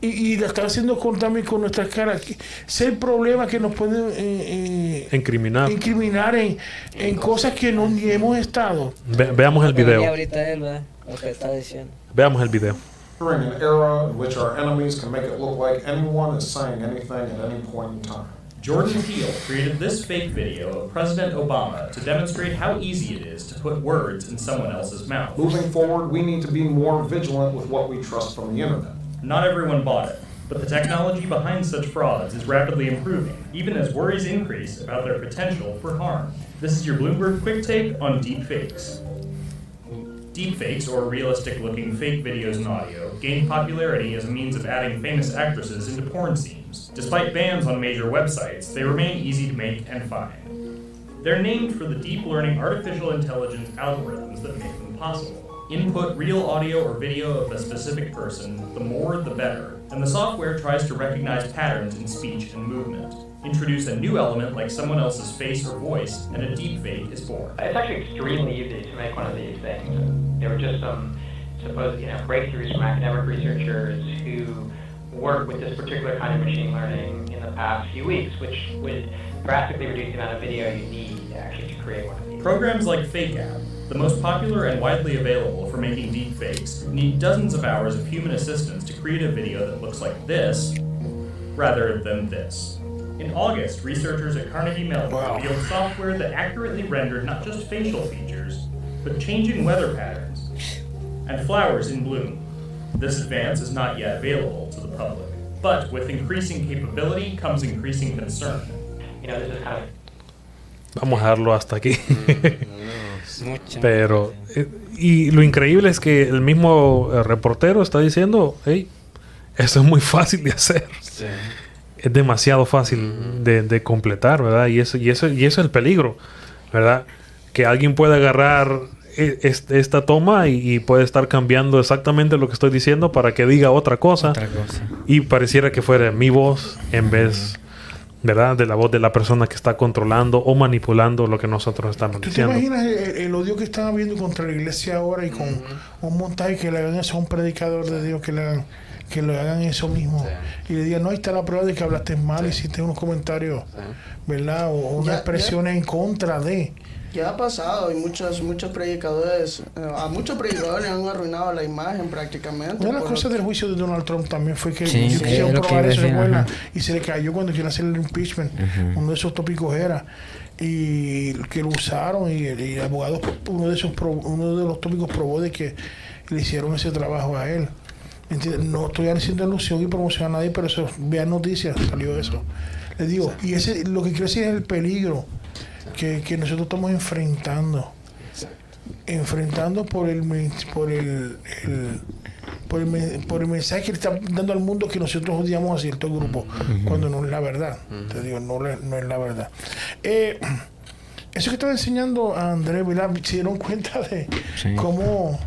Speaker 3: Y, y lo están haciendo con, también con nuestras caras. Es el problema que nos pueden eh, eh,
Speaker 7: Incriminar.
Speaker 3: incriminar en, en cosas que no ni hemos estado.
Speaker 7: Ve- veamos el video.
Speaker 1: ahorita él, ¿verdad? Lo que está diciendo.
Speaker 7: Veamos el video.
Speaker 15: During an era in which our enemies can make it look like anyone is saying anything at any point in time.
Speaker 16: Jordan Peele created this fake video of President Obama to demonstrate how easy it is to put words in someone else's mouth.
Speaker 15: Moving forward, we need to be more vigilant with what we trust from the internet.
Speaker 16: Not everyone bought it. But the technology behind such frauds is rapidly improving, even as worries increase about their potential for harm. This is your Bloomberg Quick Take on deepfakes. Deepfakes, or realistic looking fake videos and audio, gained popularity as a means of adding famous actresses into porn scenes. Despite bans on major websites, they remain easy to make and find. They're named for the deep learning artificial intelligence algorithms that make them possible. Input real audio or video of a specific person, the more the better, and the software tries to recognize patterns in speech and movement. Introduce a new element like someone else's face or voice, and a deepfake is born.
Speaker 17: It's actually extremely easy to make one of these things. There were just some supposed you know, breakthroughs from academic researchers who worked with this particular kind of machine learning in the past few weeks, which would drastically reduce the amount of video you need actually to create one of these.
Speaker 16: Programs like FakeApp, the most popular and widely available for making deepfakes, need dozens of hours of human assistance to create a video that looks like this rather than this. In August, researchers at Carnegie Mellon
Speaker 3: Wow.
Speaker 16: revealed software that accurately rendered not just facial features, but changing weather patterns and flowers in bloom. This advance is not yet available to the public, but with increasing capability comes increasing concern.
Speaker 17: You know, this is kind
Speaker 7: Vamos a dejarlo hasta aquí. Pero, eh, y lo increíble es que el mismo eh, reportero está diciendo, hey, eso es muy fácil de hacer. Es demasiado fácil de, de completar, ¿verdad? Y eso, y, eso, y eso es el peligro, ¿verdad? Que alguien pueda agarrar e- es- esta toma y, y puede estar cambiando exactamente lo que estoy diciendo para que diga otra cosa.
Speaker 1: Otra cosa.
Speaker 7: Y pareciera que fuera mi voz en vez, ¿verdad? De la voz de la persona que está controlando o manipulando lo que nosotros estamos
Speaker 3: ¿Tú te
Speaker 7: diciendo.
Speaker 3: imaginas el, el odio que están habiendo contra la iglesia ahora y con un montaje que le hagan a un predicador de Dios, que le hagan, que le hagan eso mismo? Y le digan, no, ahí está la prueba de que hablaste mal, hiciste unos comentarios, ¿verdad? O, o unas expresiones en contra de.
Speaker 6: Ya ha pasado y muchos, muchos predicadores, eh, a muchos predicadores han arruinado la imagen prácticamente.
Speaker 3: Una de las cosas del juicio de Donald Trump también fue que
Speaker 1: Sí,
Speaker 3: ellos
Speaker 1: sí,
Speaker 3: quisieron probar eso,
Speaker 1: ajá.
Speaker 3: Y se le cayó cuando quisieron hacer el impeachment. Uno de esos tópicos era. Y que lo usaron y el, y el abogado, uno de esos pro- uno de los tópicos probó de que le hicieron ese trabajo a él. ¿Entiendes? No estoy haciendo alusión y promoción a nadie, pero eso, vean noticias, salió eso. Les digo, y ese lo que quiero decir es el peligro que, que nosotros estamos enfrentando. Enfrentando por el por el, el- por el, por el mensaje que le está dando al mundo que nosotros odiamos a cierto grupo, cuando no es la verdad. Te digo, no, le- no es la verdad. Eh, eso que estaba enseñando a Andrés, ¿verdad? Se dieron cuenta de
Speaker 1: Sí.
Speaker 3: cómo,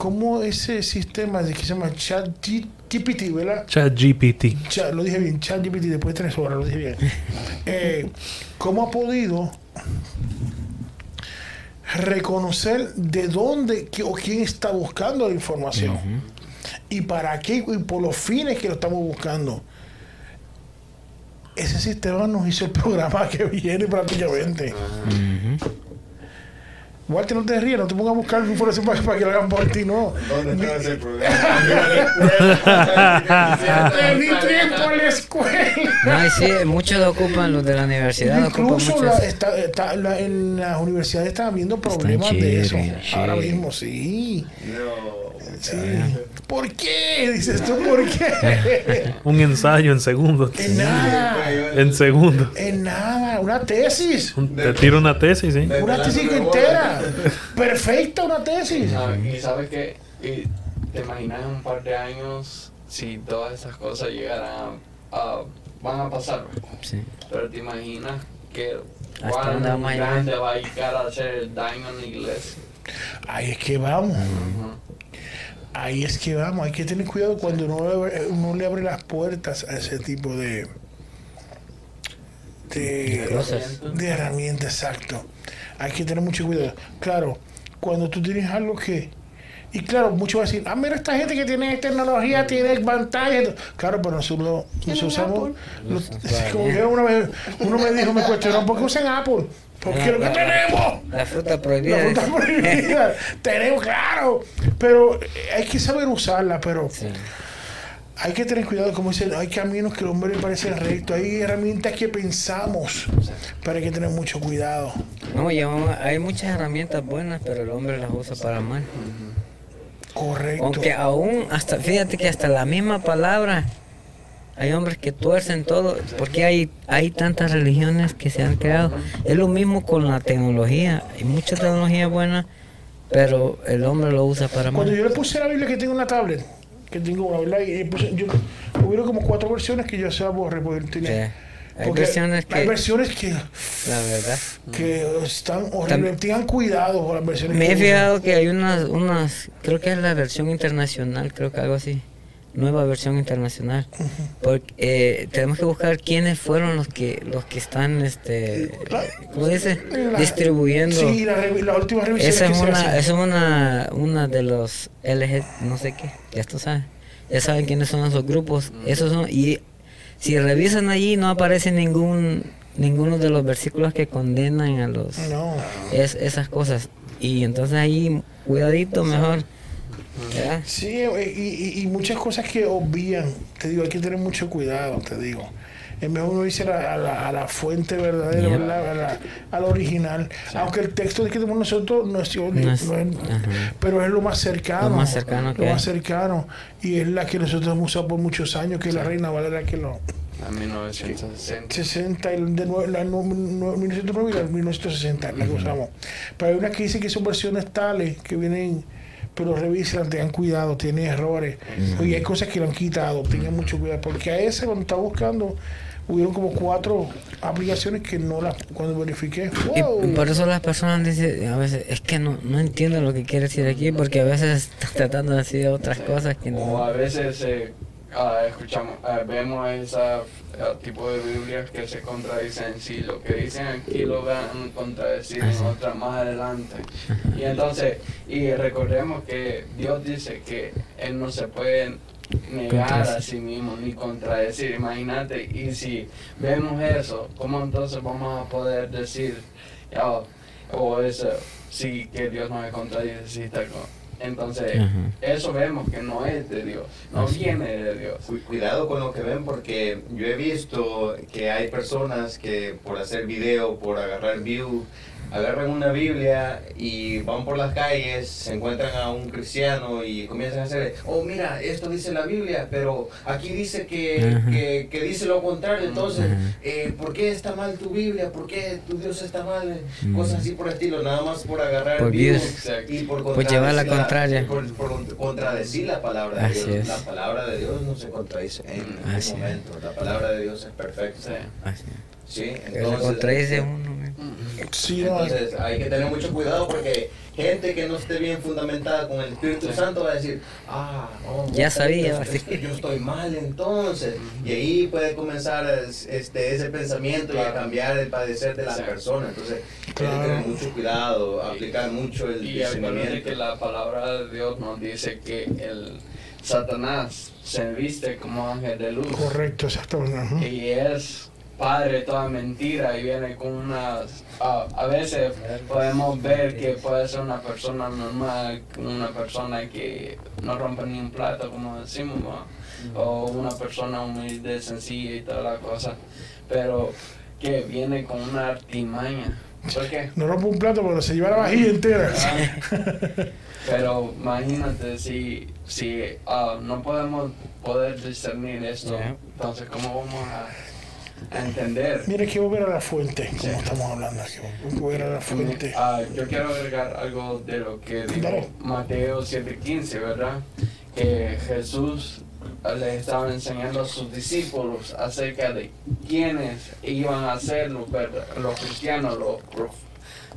Speaker 3: cómo ese sistema de que se llama ChatGPT, ¿verdad?
Speaker 7: ChatGPT.
Speaker 3: Cha- lo dije bien, ChatGPT después de tres horas, lo dije bien. Eh, ¿Cómo ha podido reconocer de dónde o quién está buscando la información? Y para qué y por los fines que lo estamos buscando. Ese sistema nos hizo el programa que viene prácticamente. Walter, no te rías, no te pongas a buscar información para, para que lo hagan por ti, no.
Speaker 9: ¿Dónde está ese
Speaker 3: Te di tiempo a la escuela.
Speaker 1: No, sí, muchos lo ocupan, los de la universidad
Speaker 3: Incluso la- está- está- la- en las universidades están habiendo problemas de eso.
Speaker 1: chévere,
Speaker 3: Ahora mismo, sí. Sí. ¿Por qué? Dices tú, ¿por qué?
Speaker 7: Un ensayo en segundos.
Speaker 3: En nada.
Speaker 7: En segundos.
Speaker 3: En nada, una tesis.
Speaker 7: Un- Te tiro una tesis, ¿sí?
Speaker 3: Una tesis entera. Perfecta una tesis.
Speaker 2: Y sabes que te imaginas en un par de años si todas esas cosas llegaran a, van a pasar
Speaker 1: Sí.
Speaker 2: pero te imaginas que
Speaker 1: ¿Hasta
Speaker 2: cuán grande va a llegar a ser el daño en la iglesia
Speaker 3: Ahí es que vamos. Ahí es que vamos. Hay que tener cuidado cuando uno, le abre- uno le abre las puertas a ese tipo de. de,
Speaker 1: Cosas.
Speaker 3: de herramientas, exacto. Hay que tener mucho cuidado. Claro, cuando tú tienes algo que. Y claro, muchos van a decir, ah, mira, esta gente que tiene tecnología, tiene pantalla. Claro, pero nosotros, nosotros usamos. los- como que una vez, uno me dijo, me cuestionó, ¿por qué usan Apple? Porque lo que tenemos.
Speaker 1: La fruta prohibida.
Speaker 3: La fruta prohibida. Tenemos, claro. Pero hay que saber usarla, pero hay que tener cuidado, como dicen, hay caminos que el hombre le parece recto, hay herramientas que pensamos, pero hay que tener mucho cuidado.
Speaker 1: No, y aún hay muchas herramientas buenas, pero el hombre las usa para mal.
Speaker 3: Correcto.
Speaker 1: Aunque aún, hasta, fíjate que hasta la misma palabra, hay hombres que tuercen todo, porque hay, hay tantas religiones que se han creado. Es lo mismo con la tecnología, hay mucha tecnología buena, pero el hombre lo usa para
Speaker 3: Cuando
Speaker 1: mal.
Speaker 3: yo le puse la Biblia que tengo una tablet, que tengo una, ¿verdad? Y puse- yo, hubieron como cuatro versiones que yo se las borré porque tenía.
Speaker 1: Sí. Hay versiones que-
Speaker 3: Hay versiones que,
Speaker 1: La verdad.
Speaker 3: que están horribles. Tengan cuidado con las versiones
Speaker 1: Me
Speaker 3: que
Speaker 1: he fijado que hay unas, unas, creo que es la versión internacional, creo que algo así, nueva versión internacional. Porque eh, tenemos que buscar quiénes fueron los que, los que están, este, ¿cómo dice?
Speaker 3: La-
Speaker 1: Distribuyendo.
Speaker 3: Sí, la, revi- la última revisión
Speaker 1: Esa
Speaker 3: que
Speaker 1: es
Speaker 3: se
Speaker 1: una, es una, una de los LG, no sé qué, ya tú sabes. Ya saben quiénes son esos grupos. Esos son, y si revisan allí no aparece ningún, ninguno de los versículos que condenan a los,
Speaker 3: No.
Speaker 1: es, esas cosas. Y entonces ahí, cuidadito mejor. ¿Verdad?
Speaker 3: Sí, eh, y, y- y muchas cosas que obvían. Te digo, hay que tener mucho cuidado, te digo. Es mejor uno irse a la, a la- a la fuente verdadera,
Speaker 1: Yep.
Speaker 3: ¿verdad? A la- al original. Aunque el texto que tenemos nosotros no es, no
Speaker 1: No es-
Speaker 3: pero es lo más cercano.
Speaker 1: Lo más cercano que
Speaker 3: Lo más
Speaker 1: hay.
Speaker 3: cercano. Y es la que nosotros hemos usado por muchos años, que es la Reina Valera que lo...
Speaker 2: A 1960.
Speaker 3: 60, el de nue- la 1909 y la 1960, la que usamos. Pero hay una que dice que son versiones tales que vienen, pero revisan, tengan cuidado, tienen errores. Y hay cosas que lo han quitado, tengan mucho cuidado. Porque a ese, cuando estaba buscando, hubieron como cuatro aplicaciones que no las, cuando verifiqué,
Speaker 1: Y por eso las personas dicen, a veces, es que no, no entiendo lo que quiere decir aquí, porque a veces está tratando de decir otras cosas que
Speaker 2: O
Speaker 1: no.
Speaker 2: a veces eh, ah, escuchamos, ah, vemos ese tipo de Biblias que se contradicen en sí. Lo que dicen aquí lo van a contradecir en otras más adelante. Y entonces, y recordemos que Dios dice que Él no se puede negar a sí mismo ni contradecir. Imagínate, y si vemos eso, ¿cómo entonces vamos a poder decir, "Ya, o eso, sí, que Dios no me contradice? sí, tal cosa"? Entonces,
Speaker 9: Ajá.
Speaker 2: eso vemos que no es de Dios, no
Speaker 9: Así.
Speaker 2: viene de Dios.
Speaker 9: Cu- Cuidado con lo que ven porque yo he visto que hay personas que por hacer video, por agarrar view, agarran una Biblia y van por las calles, se encuentran a un cristiano y comienzan a hacer, oh mira, esto dice la Biblia, pero aquí dice que, que, que dice lo contrario, entonces, eh, ¿por qué está mal tu Biblia? ¿Por qué tu Dios está mal?
Speaker 1: Mm.
Speaker 9: Cosas así por el estilo, nada más por agarrar
Speaker 1: Por views.
Speaker 9: y por
Speaker 1: Por llevar la
Speaker 9: contradecir
Speaker 1: contraria.
Speaker 9: por, por contradecir la palabra de Dios. La palabra de Dios no se contradice en ningún momento. La palabra de Dios es perfecta.
Speaker 1: Así.
Speaker 9: Sí, entonces.
Speaker 1: contradice uno.
Speaker 3: Sí,
Speaker 9: Entonces hay que tener mucho cuidado porque gente que no esté bien fundamentada con el Espíritu Santo va a decir, ah, no,
Speaker 1: Ya sabía,
Speaker 9: yo estoy mal entonces. Y ahí puede comenzar es- este, ese pensamiento y a cambiar el padecer de la persona. Entonces hay que
Speaker 2: Claro.
Speaker 9: tener mucho cuidado, aplicar mucho el
Speaker 2: Y
Speaker 9: discernimiento.
Speaker 2: que la palabra de Dios nos dice que el Satanás se viste como ángel de luz.
Speaker 3: Correcto, ajá.
Speaker 2: Y es padre toda mentira y viene con unas... A, a veces podemos ver que puede ser una persona normal, una persona que no rompe ni un plato, como decimos, ¿no? o una persona humilde, sencilla y toda la cosa, pero que viene con una artimaña. ¿Por qué?
Speaker 3: No rompo un plato, pero se lleva la vajilla entera.
Speaker 2: Pero imagínate si, si ah, no podemos poder discernir esto,
Speaker 1: Yeah.
Speaker 2: entonces ¿cómo vamos a, a entender?
Speaker 3: Mira, que volver a la fuente, como estamos hablando que volver a la fuente.
Speaker 2: Ah, yo quiero agregar algo de lo que dijo
Speaker 3: Dale.
Speaker 2: Mateo 7:15, ¿verdad? Que Jesús ah, le estaba enseñando a sus discípulos acerca de quiénes iban a ser los, cristianos, los,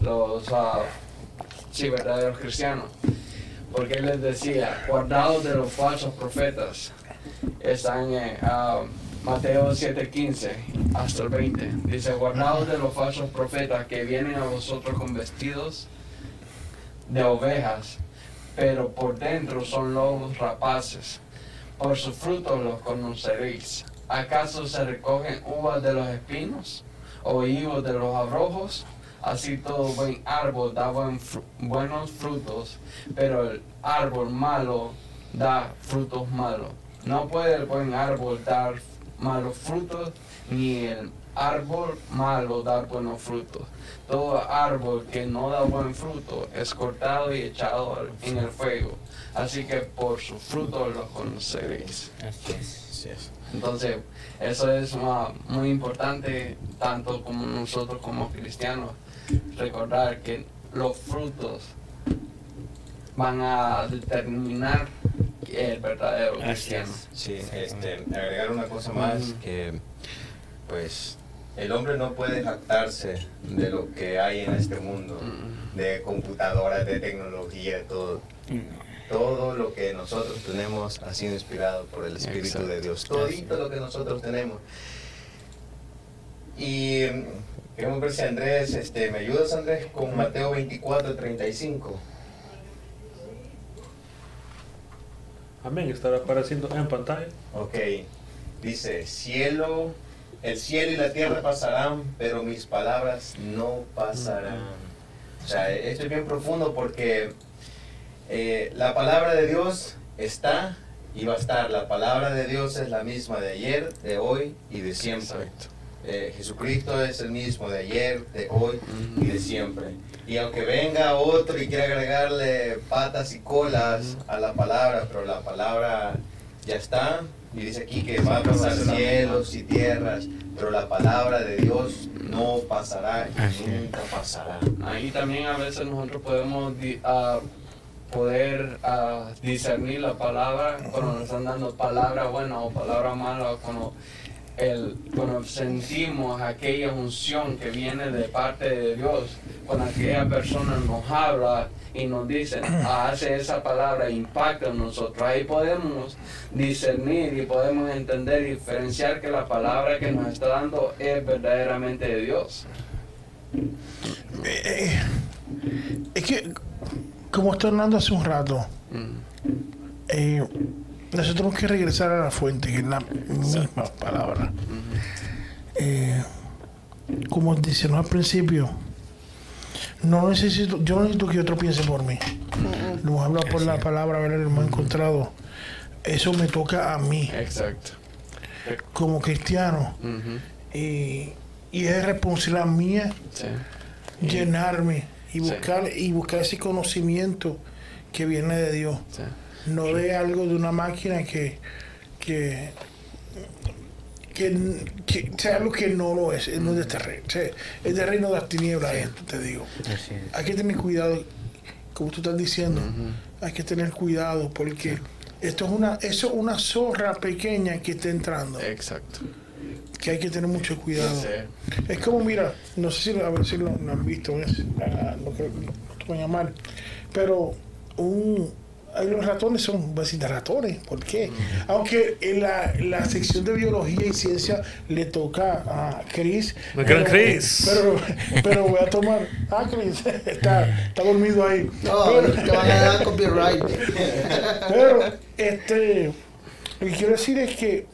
Speaker 2: los ah, sí, verdaderos cristianos. Porque él les decía, guardados de los falsos profetas. Están ah, Mateo 7:15 hasta el 20. Dice, guardados de los falsos profetas que vienen a vosotros con vestidos de ovejas, pero por dentro son lobos rapaces. Por sus frutos los conoceréis. ¿Acaso se recogen uvas de los espinos o higos de los abrojos? Así todo buen árbol da buen buenos frutos, pero el árbol malo da frutos malos. No puede el buen árbol dar malos frutos, ni el árbol malo da buenos frutos. Todo árbol que no da buen fruto es cortado y echado en el fuego. Así que por su fruto lo conoceréis. Entonces, eso es muy importante, tanto como nosotros como cristianos, recordar que los frutos van a determinar el verdadero cristiano.
Speaker 9: Sí, este, agregar una cosa más que, pues, el hombre no puede jactarse de lo que hay en este mundo, de computadoras, de tecnología, todo. Todo lo que nosotros tenemos ha sido inspirado por el Espíritu de Dios. Todo lo que nosotros tenemos. Y queremos ver si Andrés, este, ¿me ayudas Andrés con Mateo 24, 35?
Speaker 7: Amén, estará apareciendo en pantalla.
Speaker 9: Ok, dice, cielo, el cielo y la tierra pasarán, pero mis palabras no pasarán. O sea, esto es bien profundo porque eh, la palabra de Dios está y va a estar. La palabra de Dios es la misma de ayer, de hoy y de siempre. Eh, Jesucristo es el mismo de ayer, de hoy y de siempre. Y aunque venga otro y quiera agregarle patas y colas a la palabra, pero la palabra ya está, y dice aquí que va a pasar cielos y tierras, pero la palabra de Dios no pasará y nunca pasará.
Speaker 2: Ahí también a veces nosotros podemos uh, poder uh, discernir la palabra cuando nos están dando palabra buena o palabra mala, cuando el, cuando sentimos aquella unción que viene de parte de Dios, cuando aquella persona nos habla y nos dice, hace esa palabra, impacta en nosotros, ahí podemos discernir y podemos entender y diferenciar que la palabra que nos está dando es verdaderamente de Dios.
Speaker 3: Eh, es que, como está hablando hace un rato, eh, nosotros tenemos que regresar a la fuente, que es la misma palabra. Eh, como decíamos al principio, no necesito, yo no necesito que otro piense por mí. Nos habla por la palabra, ver lo hemos encontrado. Eso me toca a mí.
Speaker 2: Exacto.
Speaker 3: Como cristiano. y, es responsabilidad mía llenarme y buscar, y buscar ese conocimiento que viene de Dios no ve algo de una máquina que, que, que, sea algo que no lo es, no es de este reino. es de reino de las tinieblas esto, te digo. Hay que tener cuidado, como tú estás diciendo, hay que tener cuidado porque esto es una, eso es una zorra pequeña que está entrando.
Speaker 2: Exacto.
Speaker 3: Que hay que tener mucho cuidado. Es como, mira, no sé si, a ver si lo, han visto, es, ah, no creo que lo llamar, pero un los ratones son básicamente ratones. ¿Por qué? Aunque en la, la, sección de biología y ciencia le toca a Chris.
Speaker 7: Pero, Chris.
Speaker 3: Pero, pero, voy a tomar. Ah, Chris, está, está dormido ahí.
Speaker 6: No, pero, te van a dar copyright.
Speaker 3: Pero, este. Lo que quiero decir es que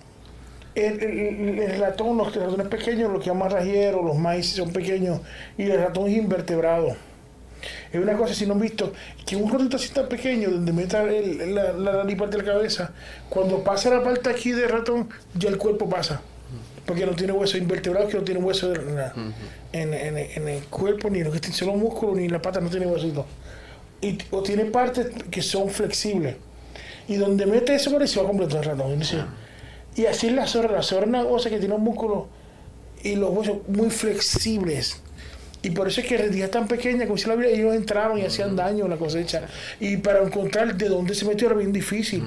Speaker 3: el, el, ratón, los ratones pequeños, los que llaman rajeros, los maíz son pequeños, y el ratón es invertebrado. Es una cosa, si no han visto, que un ratito así tan pequeño, donde meta la, la nariz parte de la cabeza, cuando pasa la parte aquí de ratón, ya el cuerpo pasa. Porque no tiene hueso invertebrado, que no tiene hueso en, en, el cuerpo, ni lo que tiene los músculos, ni la pata no tiene huesito. Y, o tiene partes que son flexibles. Y donde mete eso por ahí se va completo el ratón. Y así es la zorra. La zorra es una cosa que tiene un músculo y los huesos muy flexibles. Y por eso es que día tan pequeña, como si la vida, ellos entraban y hacían daño a la cosecha. Y para encontrar de dónde se metió era bien difícil.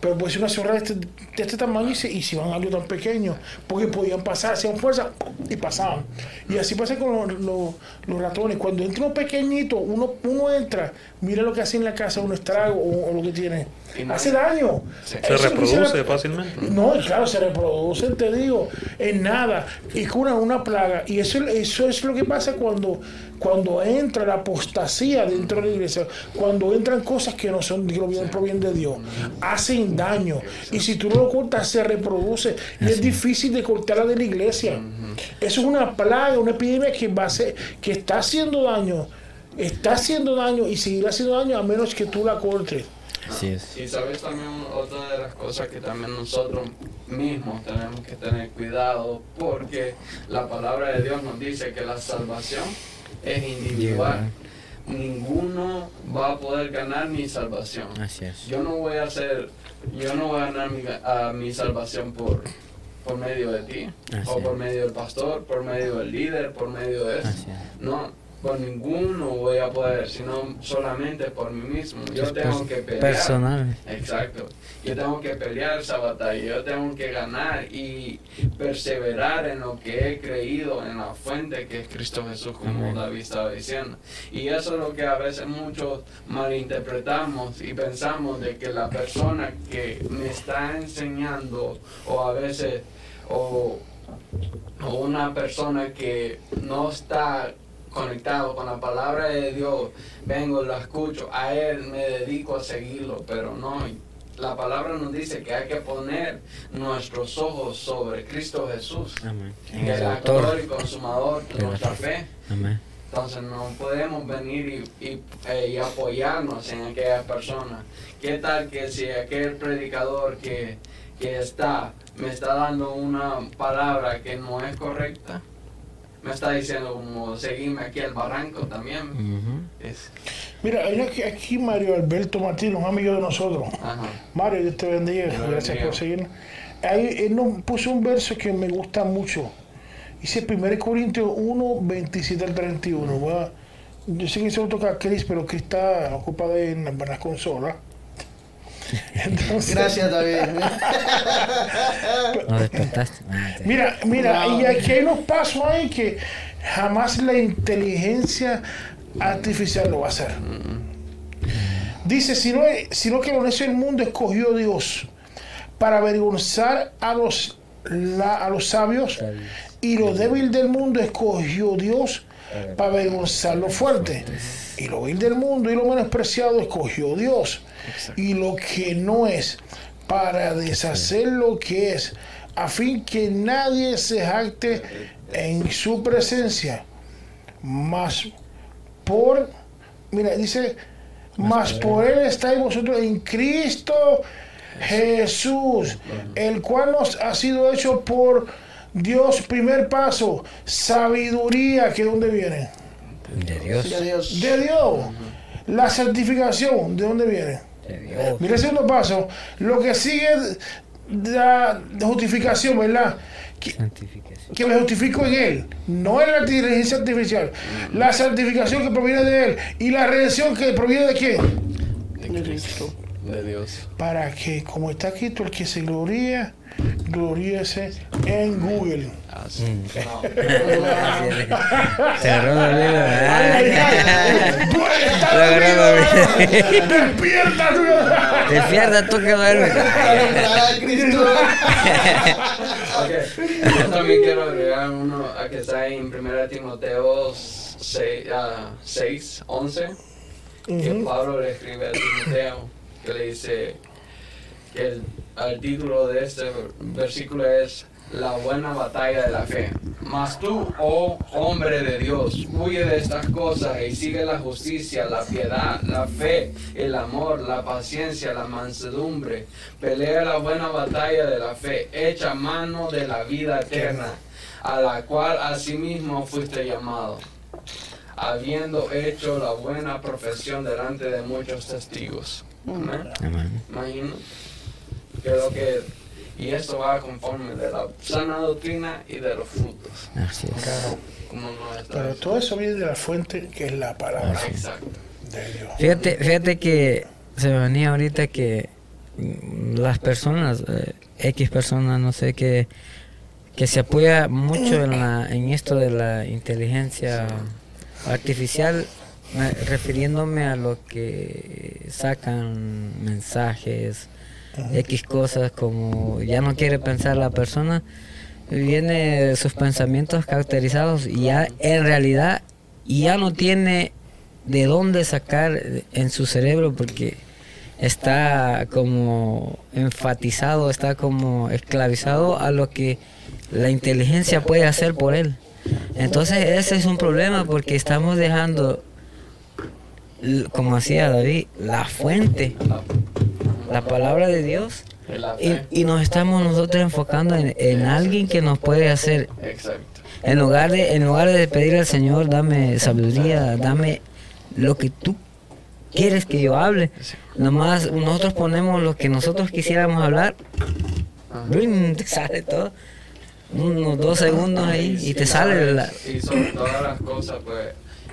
Speaker 3: Pero puede ser una zorra de este, de este tamaño y se, y se, van a algo tan pequeño, porque podían pasar, hacían fuerza y pasaban. Y así pasa con los, los, ratones. Cuando entra uno pequeñito, uno, uno entra, mira lo que hace en la casa, un estrago o, lo que tiene. Hace daño.
Speaker 7: Se, reproduce fácilmente.
Speaker 3: No, claro, se reproduce, te digo, en nada. Y cura una plaga. Y eso, eso es lo que pasa cuando cuando entra la apostasía dentro de la iglesia, cuando entran cosas que no son, que provienen de Dios, hacen daño. Y si tú no lo cortas, se reproduce. Y es difícil de cortarla de la iglesia. Eso es una plaga, una epidemia que, va a ser, que está haciendo daño. Está haciendo daño y seguirá haciendo daño a menos que tú la cortes.
Speaker 1: Así es.
Speaker 2: Y sabes también otra de las cosas que también nosotros mismos tenemos que tener cuidado porque la palabra de Dios nos dice que la salvación es individual. Ninguno va a poder ganar mi salvación.
Speaker 1: Así es.
Speaker 2: Yo no voy a hacer, yo no voy a ganar mi, a mi salvación por, por medio de ti,
Speaker 1: Así
Speaker 2: o por medio del pastor, por medio del líder, por medio de eso. No, por ninguno voy a poder, sino solamente por mí mismo. Yo tengo que pelear.
Speaker 1: personal.
Speaker 2: Exacto. Yo tengo que pelear esa batalla, yo tengo que ganar y perseverar en lo que he creído, en la fuente que es Cristo Jesús, como. David estaba diciendo. Y eso es lo que a veces muchos malinterpretamos y pensamos de que la persona que me está enseñando o a veces o, o una persona que no está conectado con la palabra de Dios, vengo, la escucho, a Él me dedico a seguirlo, pero no, la palabra nos dice que hay que poner nuestros ojos sobre Cristo Jesús,
Speaker 1: Amén.
Speaker 2: que
Speaker 1: En
Speaker 2: es
Speaker 1: el autor
Speaker 2: y consumador de nuestra
Speaker 1: fe. Amén.
Speaker 2: Entonces no podemos venir y, y, eh, y apoyarnos en aquella persona. ¿Qué tal que si aquel predicador que, que está me está dando una palabra que no es correcta? Me está diciendo como seguirme aquí al barranco también. Es-
Speaker 3: Mira, hay aquí, aquí Mario Alberto Martínez, un amigo de nosotros.
Speaker 2: Ajá.
Speaker 3: Mario, Dios te bendiga.
Speaker 2: Dios
Speaker 3: Gracias
Speaker 2: bendiga.
Speaker 3: por seguirnos. Ahí él nos puso un verso que me gusta mucho. Dice 1 Corintios 1, 27 al 31. Voy a- yo sé que se lo toca a Chris, pero Chris está en, la- en las consolas. Entonces-
Speaker 6: Gracias, David.
Speaker 1: No despertaste. Ah,
Speaker 3: Mira, mira,
Speaker 6: No.
Speaker 3: y aquí hay unos pasos ahí que jamás la inteligencia artificial lo va a hacer. Dice, sino, sino que lo necio del mundo escogió Dios para avergonzar a los, la- a los sabios y lo débil del mundo escogió Dios para avergonzar lo fuerte. Y lo vil del mundo y lo menospreciado escogió Dios. Y lo que no es para deshacer lo que es, a fin que nadie se jacte en su presencia. Mas por, mira, dice, mas por él estáis vosotros en Cristo Jesús, el cual nos ha sido hecho por Dios, primer paso, sabiduría, que de dónde viene?
Speaker 1: De Dios.
Speaker 6: De Dios.
Speaker 3: De Dios. La certificación, ¿de dónde viene?
Speaker 1: De Dios.
Speaker 3: Mira el segundo paso, lo que sigue la justificación, ¿verdad? Que, que me justifico en Él, no en la inteligencia artificial. La santificación que proviene de Él y la redención que proviene de quién?
Speaker 2: de Cristo, de Dios.
Speaker 3: Para que, como está escrito, el que se gloría, gloríese en Google.
Speaker 1: Se agarró
Speaker 3: dormido. Despierta, tú.
Speaker 1: Despierta tú que duermes.
Speaker 2: Yo también quiero agregar uno a que está en 1 Timoteo 6, ah, 6 11, que. Pablo le escribe a Timoteo, que le dice que el, el título de este versículo es La buena batalla de la fe. Mas tú, oh hombre de Dios, huye de estas cosas y sigue la justicia, la piedad, la fe, el amor, la paciencia, la mansedumbre. Pelea la buena batalla de la fe, echa mano de la vida eterna, a la cual asimismo fuiste llamado, habiendo hecho la buena profesión delante de muchos testigos. Amén.
Speaker 1: Amén.
Speaker 2: Imagino lo que y esto va conforme de la sana doctrina y de los frutos.
Speaker 1: Así es.
Speaker 2: Como nos está
Speaker 3: Pero todo eso viene de la fuente que es la palabra
Speaker 2: Exacto.
Speaker 3: de Dios.
Speaker 1: Fíjate, fíjate que se me venía ahorita que las personas, eh, X personas, no sé, que, que se apoya mucho en, la, en esto de la inteligencia artificial, me- refiriéndome a lo que sacan mensajes, X cosas, como ya no quiere pensar la persona, viene sus pensamientos caracterizados y ya en realidad ya no tiene de dónde sacar en su cerebro porque está como enfatizado, está como esclavizado a lo que la inteligencia puede hacer por él. Entonces ese es un problema porque estamos dejando, como hacía David, la fuente la palabra de Dios y, y nos estamos nosotros enfocando en, en alguien que nos puede hacer.
Speaker 2: Exacto.
Speaker 1: En lugar de en lugar de pedir al Señor, dame sabiduría, dame lo que tú quieres que yo hable. Nomás nosotros ponemos lo que nosotros quisiéramos hablar. Te sale todo. Unos dos segundos ahí y te sale la...
Speaker 2: Y sobre todas las cosas, pues,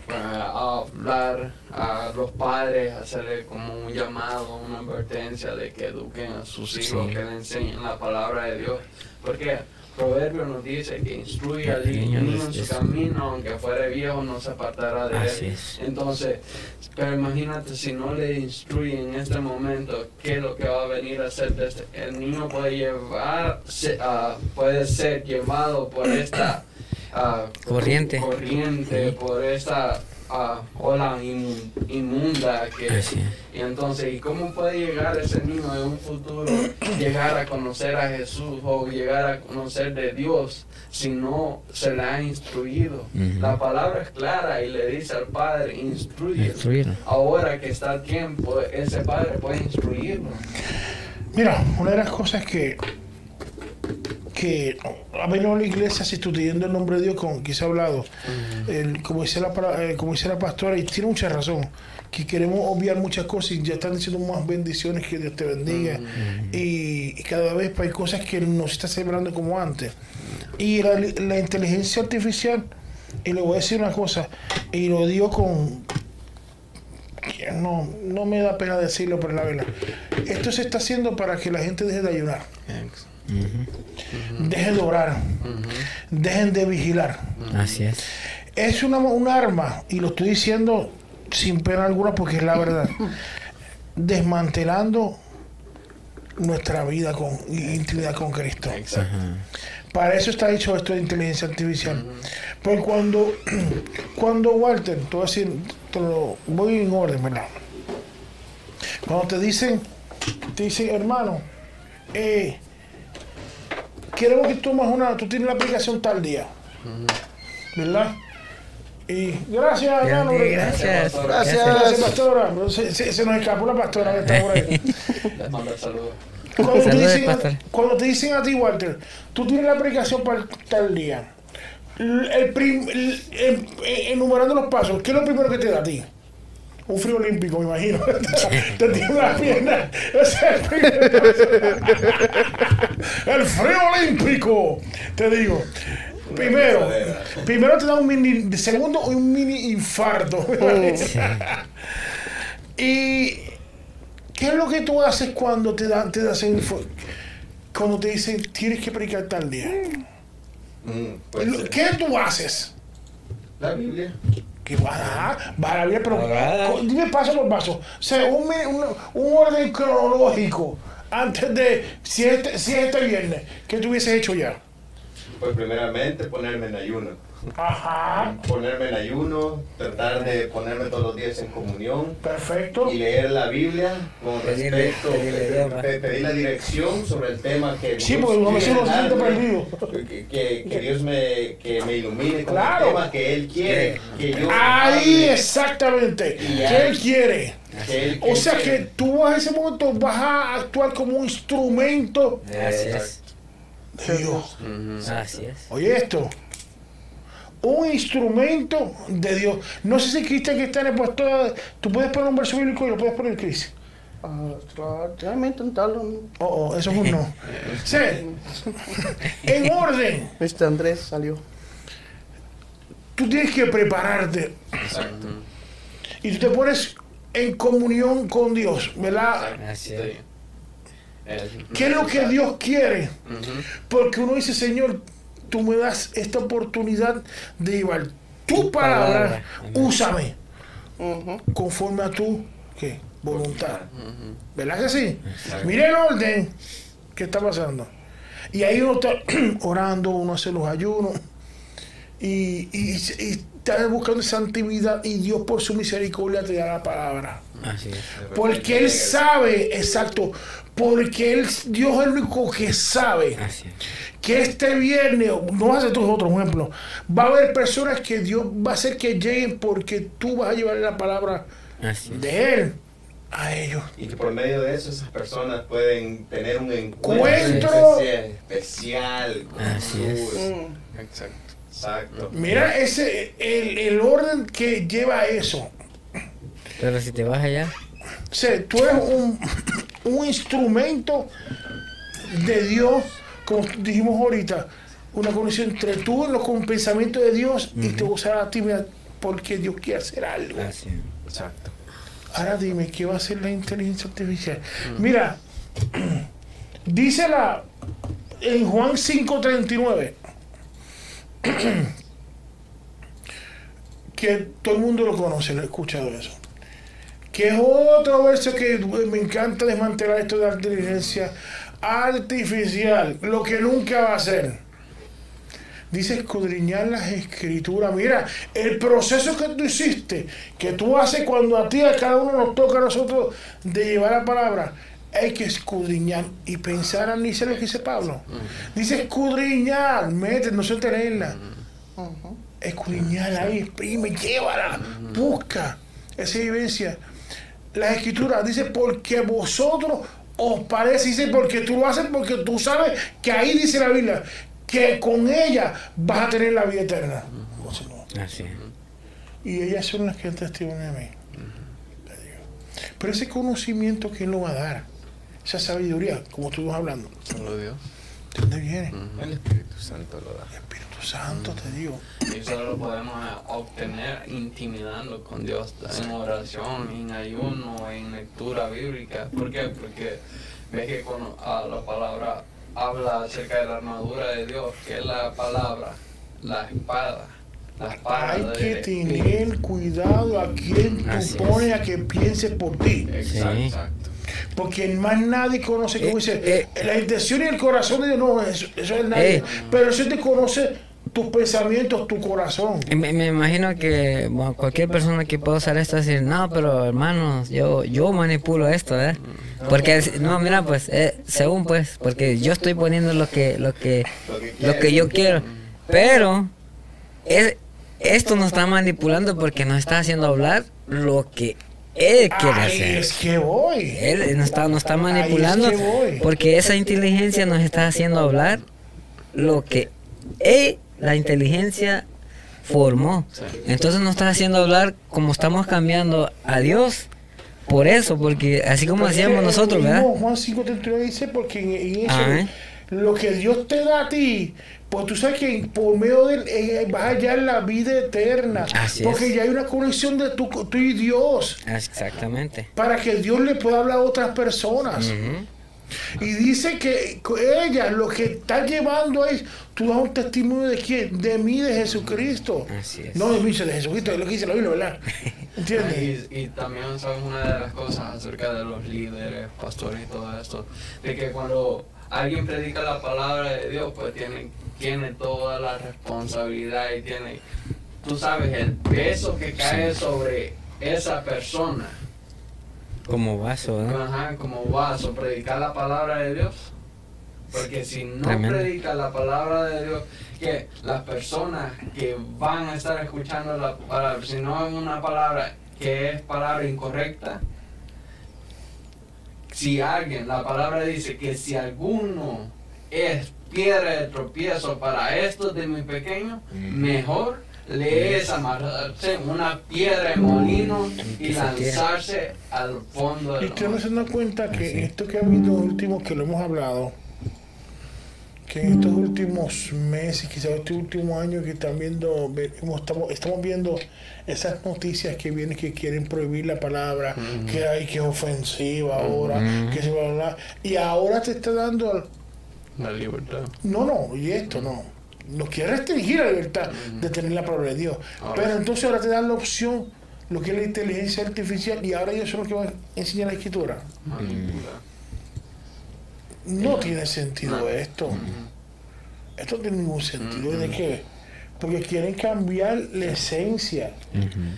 Speaker 2: a hablar a los padres, hacerle como un llamado, una advertencia de que eduquen a sus hijos,
Speaker 1: Sí.
Speaker 2: que le enseñen la palabra de Dios. Porque Proverbio nos dice que instruye al niño en su camino, aunque fuere viejo, no se apartará de él.
Speaker 1: es.
Speaker 2: Entonces, pero imagínate si no le instruye en este momento qué es lo que va a venir a hacer. el niño puede llevar, se- ah, puede ser llevado por esta ah,
Speaker 1: Corriente.
Speaker 2: corriente, por esta ah, ola inmu- inmunda que
Speaker 1: Así
Speaker 2: y entonces y cómo puede llegar ese niño en un futuro llegar a conocer a Jesús o llegar a conocer de Dios si no se le ha instruido la palabra es clara y le dice al padre instruye.
Speaker 1: Instruirlo.
Speaker 2: ahora que está a tiempo ese padre puede instruirlo
Speaker 3: Mira, una de las cosas que que ha venido a la iglesia sustituyendo el nombre de Dios con que se ha hablado, el- como, dice la, eh, como dice la pastora, y tiene mucha razón, que queremos obviar muchas cosas y ya están diciendo más bendiciones, que Dios te bendiga, y, y cada vez hay cosas que no se está celebrando como antes. Y la, la inteligencia artificial, y le voy a decir una cosa, y lo digo con, no, no me da pena decirlo, pero la verdad. Esto se está haciendo para que la gente deje de ayunar, deje de orar, dejen de vigilar.
Speaker 1: Así es.
Speaker 3: Es una, un arma, y lo estoy diciendo sin pena alguna porque es la verdad, desmantelando nuestra vida con y intimidad con Cristo. Para eso está hecho esto de inteligencia artificial. Porque cuando, cuando Walter, te voy a decir, te lo voy en orden, ¿verdad? Cuando te dicen, te dicen, hermano, eh, queremos que tomes una, tú tienes la aplicación tal día, ¿verdad? Y gracias, hermano.
Speaker 1: Gracias.
Speaker 3: Gracias, gracias, pastora. Se, se- se nos escapó la pastora que está por ahí.
Speaker 2: saludos
Speaker 3: Cuando te,
Speaker 1: Saludos,
Speaker 3: dicen,
Speaker 1: pastor.
Speaker 3: cuando te dicen a ti, Walter, tú tienes la aplicación para tal día, el prim- el- el- enumerando los pasos, ¿qué es lo primero que te da a ti? Un frío olímpico, me imagino. te tiene la pierna. Ese es el frío olímpico, te digo. Primero, primero te da un mini, segundo un mini infarto. y ¿Qué es lo que tú haces cuando te dan, te das info- cuando te dicen tienes que predicar tal día? Lo- ¿Qué tú haces?
Speaker 9: La Biblia.
Speaker 3: Que va, ah, va a la Biblia, pero dime paso por paso. O sea, un, mi- un, un orden cronológico antes de si es este, si este viernes, ¿qué tú hubieses hecho ya?
Speaker 9: Pues primeramente ponerme en ayuno.
Speaker 3: Ajá.
Speaker 9: Ponerme en ayuno, tratar de ponerme todos los días en comunión.
Speaker 3: Perfecto.
Speaker 9: Y leer la Biblia con
Speaker 1: Pedirle-
Speaker 9: respecto,
Speaker 1: pedirle
Speaker 9: pedir la dirección sobre el tema que
Speaker 3: Sí,
Speaker 9: Dios
Speaker 3: porque siente
Speaker 9: darme,
Speaker 3: perdido.
Speaker 9: Que, que- que Dios me, que me ilumine con
Speaker 3: Claro.
Speaker 9: el tema que Él quiere. Que yo
Speaker 3: Ahí
Speaker 9: hable.
Speaker 3: exactamente.
Speaker 9: Y
Speaker 3: ¿Qué
Speaker 9: ya.
Speaker 3: él quiere?
Speaker 9: Que
Speaker 3: O sea que tú a ese momento vas a actuar como un instrumento
Speaker 1: Así es.
Speaker 3: de Dios.
Speaker 1: Así es.
Speaker 3: Oye esto. Un instrumento de Dios. No sé si Cristian que está en el puesto. Tú puedes poner un verso bíblico y lo puedes poner, Cris.
Speaker 6: Ah, tra- déjame intentarlo.
Speaker 3: Oh, oh, eso es un no. Sí. En orden.
Speaker 6: Este Andrés salió.
Speaker 3: Tú tienes que prepararte.
Speaker 2: Exacto.
Speaker 3: Y tú te pones en comunión con Dios, ¿verdad?
Speaker 1: Es.
Speaker 3: ¿Qué es lo que Dios quiere? Porque uno dice, Señor, tú me das esta oportunidad de llevar tu palabra,
Speaker 1: palabra.
Speaker 3: úsame conforme a tu ¿qué? voluntad. ¿Verdad que sí? Mire el orden que está pasando. Y ahí uno está orando, uno hace los ayunos y, y, y está buscando esa actividad y Dios por su misericordia te da la palabra.
Speaker 1: Así es.
Speaker 3: Porque Él sabe, exacto, porque él, Dios es el único que sabe
Speaker 1: Así es.
Speaker 3: que este viernes, no vas a hacer otros ejemplos, va a haber personas que Dios va a hacer que lleguen porque tú vas a llevar la palabra
Speaker 1: Así
Speaker 3: de Él a ellos.
Speaker 9: Y que por medio de eso esas personas pueden tener un encuentro especial con
Speaker 1: Así es.
Speaker 9: Jesús.
Speaker 6: Mm.
Speaker 9: Exacto. Exacto.
Speaker 3: Mira ese el, el orden que lleva eso.
Speaker 1: Pero si te vas allá.
Speaker 3: O sea, tú eres un, un instrumento de Dios, como dijimos ahorita, una conexión entre tú los con pensamiento de Dios y te usará a ti mira, porque Dios quiere hacer algo.
Speaker 1: Así.
Speaker 9: Exacto.
Speaker 3: Ahora dime, ¿qué va a hacer la inteligencia artificial? Mira, dice la en Juan 5:39 que todo el mundo lo conoce, lo he escuchado eso. Que es otro verso que me encanta desmantelar esto de la inteligencia artificial, lo que nunca va a hacer. Dice escudriñar las escrituras. Mira, el proceso que tú hiciste, que tú haces cuando a ti, a cada uno nos toca a nosotros de llevar la palabra, hay que escudriñar y pensar, al dice lo que dice Pablo. Dice escudriñar, mete, no se leerla. Escudriñar ahí, exprime, llévala, busca esa vivencia. Las escrituras dice porque vosotros os parece, dice porque tú lo haces porque tú sabes que ahí dice la Biblia que con ella vas a tener la vida eterna.
Speaker 1: Así.
Speaker 3: Y ellas son las que testimonio de mí. Pero ese conocimiento, ¿quién lo va a dar? Esa sabiduría, como estuvimos hablando.
Speaker 2: Solo Dios.
Speaker 3: ¿De dónde viene?
Speaker 2: El Espíritu Santo lo da.
Speaker 3: El Espíritu Santo, te digo.
Speaker 2: Y eso lo podemos eh, obtener intimidando con Dios en oración, en ayuno, en lectura bíblica. ¿Por qué? Porque ves que cuando ah, la palabra habla acerca de la armadura de Dios, que es la palabra, la espada. La espada
Speaker 3: Hay que tener cuidado a quien
Speaker 1: Así
Speaker 3: tú pones a que piense por ti.
Speaker 2: Exacto.
Speaker 3: Porque más nadie conoce, como
Speaker 1: Eh,
Speaker 3: dice,
Speaker 1: eh.
Speaker 3: la intención y el corazón de Dios, no, eso, eso es nadie.
Speaker 1: Eh.
Speaker 3: Pero eso te conoce tus pensamientos, tu corazón.
Speaker 1: Me, me imagino que bueno, cualquier persona que pueda usar esto decir, no, pero hermanos, yo, yo manipulo esto, ¿eh? Porque, no, mira, pues, eh, según pues, porque yo estoy poniendo lo que, lo que, lo que yo quiero. Pero, es, esto nos está manipulando porque nos está haciendo hablar lo que él quiere
Speaker 3: Ahí
Speaker 1: hacer.
Speaker 3: es que voy.
Speaker 1: Él nos está, nos está
Speaker 3: es
Speaker 1: manipulando
Speaker 3: que
Speaker 1: porque esa inteligencia nos está haciendo hablar lo que él, la inteligencia formó. Entonces nos está haciendo hablar como estamos cambiando a Dios. Por eso, porque así como
Speaker 3: Porque
Speaker 1: nosotros,
Speaker 3: el
Speaker 1: ¿verdad?
Speaker 3: mismo Juan 5.39 dice, porque en, en eso,
Speaker 1: Ajá.
Speaker 3: lo que Dios te da a ti, pues tú sabes que por medio de él eh, vas a hallar la vida eterna.
Speaker 1: Así
Speaker 3: porque
Speaker 1: es.
Speaker 3: ya hay una conexión de tú, tú y Dios.
Speaker 1: Exactamente.
Speaker 3: Para que Dios le pueda hablar a otras personas.
Speaker 1: Ujú.
Speaker 3: Y dice que ella lo que está llevando es, tú das un testimonio de quién, de mí, de Jesucristo.
Speaker 1: Así es.
Speaker 3: No de mí, de Jesucristo, es lo que dice la Biblia, ¿verdad? ¿Entiendes?
Speaker 2: Y, y también sabes una de las cosas acerca de los líderes, pastores y todo esto, de que cuando alguien predica la palabra de Dios, pues tiene, tiene toda la responsabilidad y tiene, tú sabes, el peso que cae sobre esa persona,
Speaker 1: Como vaso, ¿no?
Speaker 2: Ajá, como vaso, predicar la palabra de Dios. Porque si no
Speaker 1: Tremendo.
Speaker 2: predica la palabra de Dios, que las personas que van a estar escuchando la palabra, si no es una palabra que es palabra incorrecta, si alguien, la palabra dice que si alguno es piedra de tropiezo para estos de mis pequeños, mejor le es amarrarse una piedra de molino y
Speaker 1: se tire.
Speaker 2: lanzarse al fondo
Speaker 3: Y
Speaker 2: del
Speaker 3: ustedes no
Speaker 2: mar.
Speaker 3: se dan cuenta que esto que ha habido último, que lo hemos hablado, que en estos últimos meses, quizás este último año que están viendo, estamos, estamos viendo esas noticias que vienen que quieren prohibir la palabra, que hay que es ofensiva ahora,
Speaker 1: Ujú.
Speaker 3: que se va a hablar, y ahora te está dando,
Speaker 2: La libertad.
Speaker 3: no, no, y esto no, nos quiere restringir la libertad de tener la palabra de Dios,
Speaker 2: Ahora
Speaker 3: pero
Speaker 2: sí.
Speaker 3: entonces ahora te dan la opción, lo que es la inteligencia artificial, y ahora ellos son los que van a enseñar la escritura.
Speaker 2: Manipular.
Speaker 3: No tiene sentido
Speaker 2: No.
Speaker 3: esto. Esto no tiene ningún sentido. ¿De qué? Porque quieren cambiar la esencia.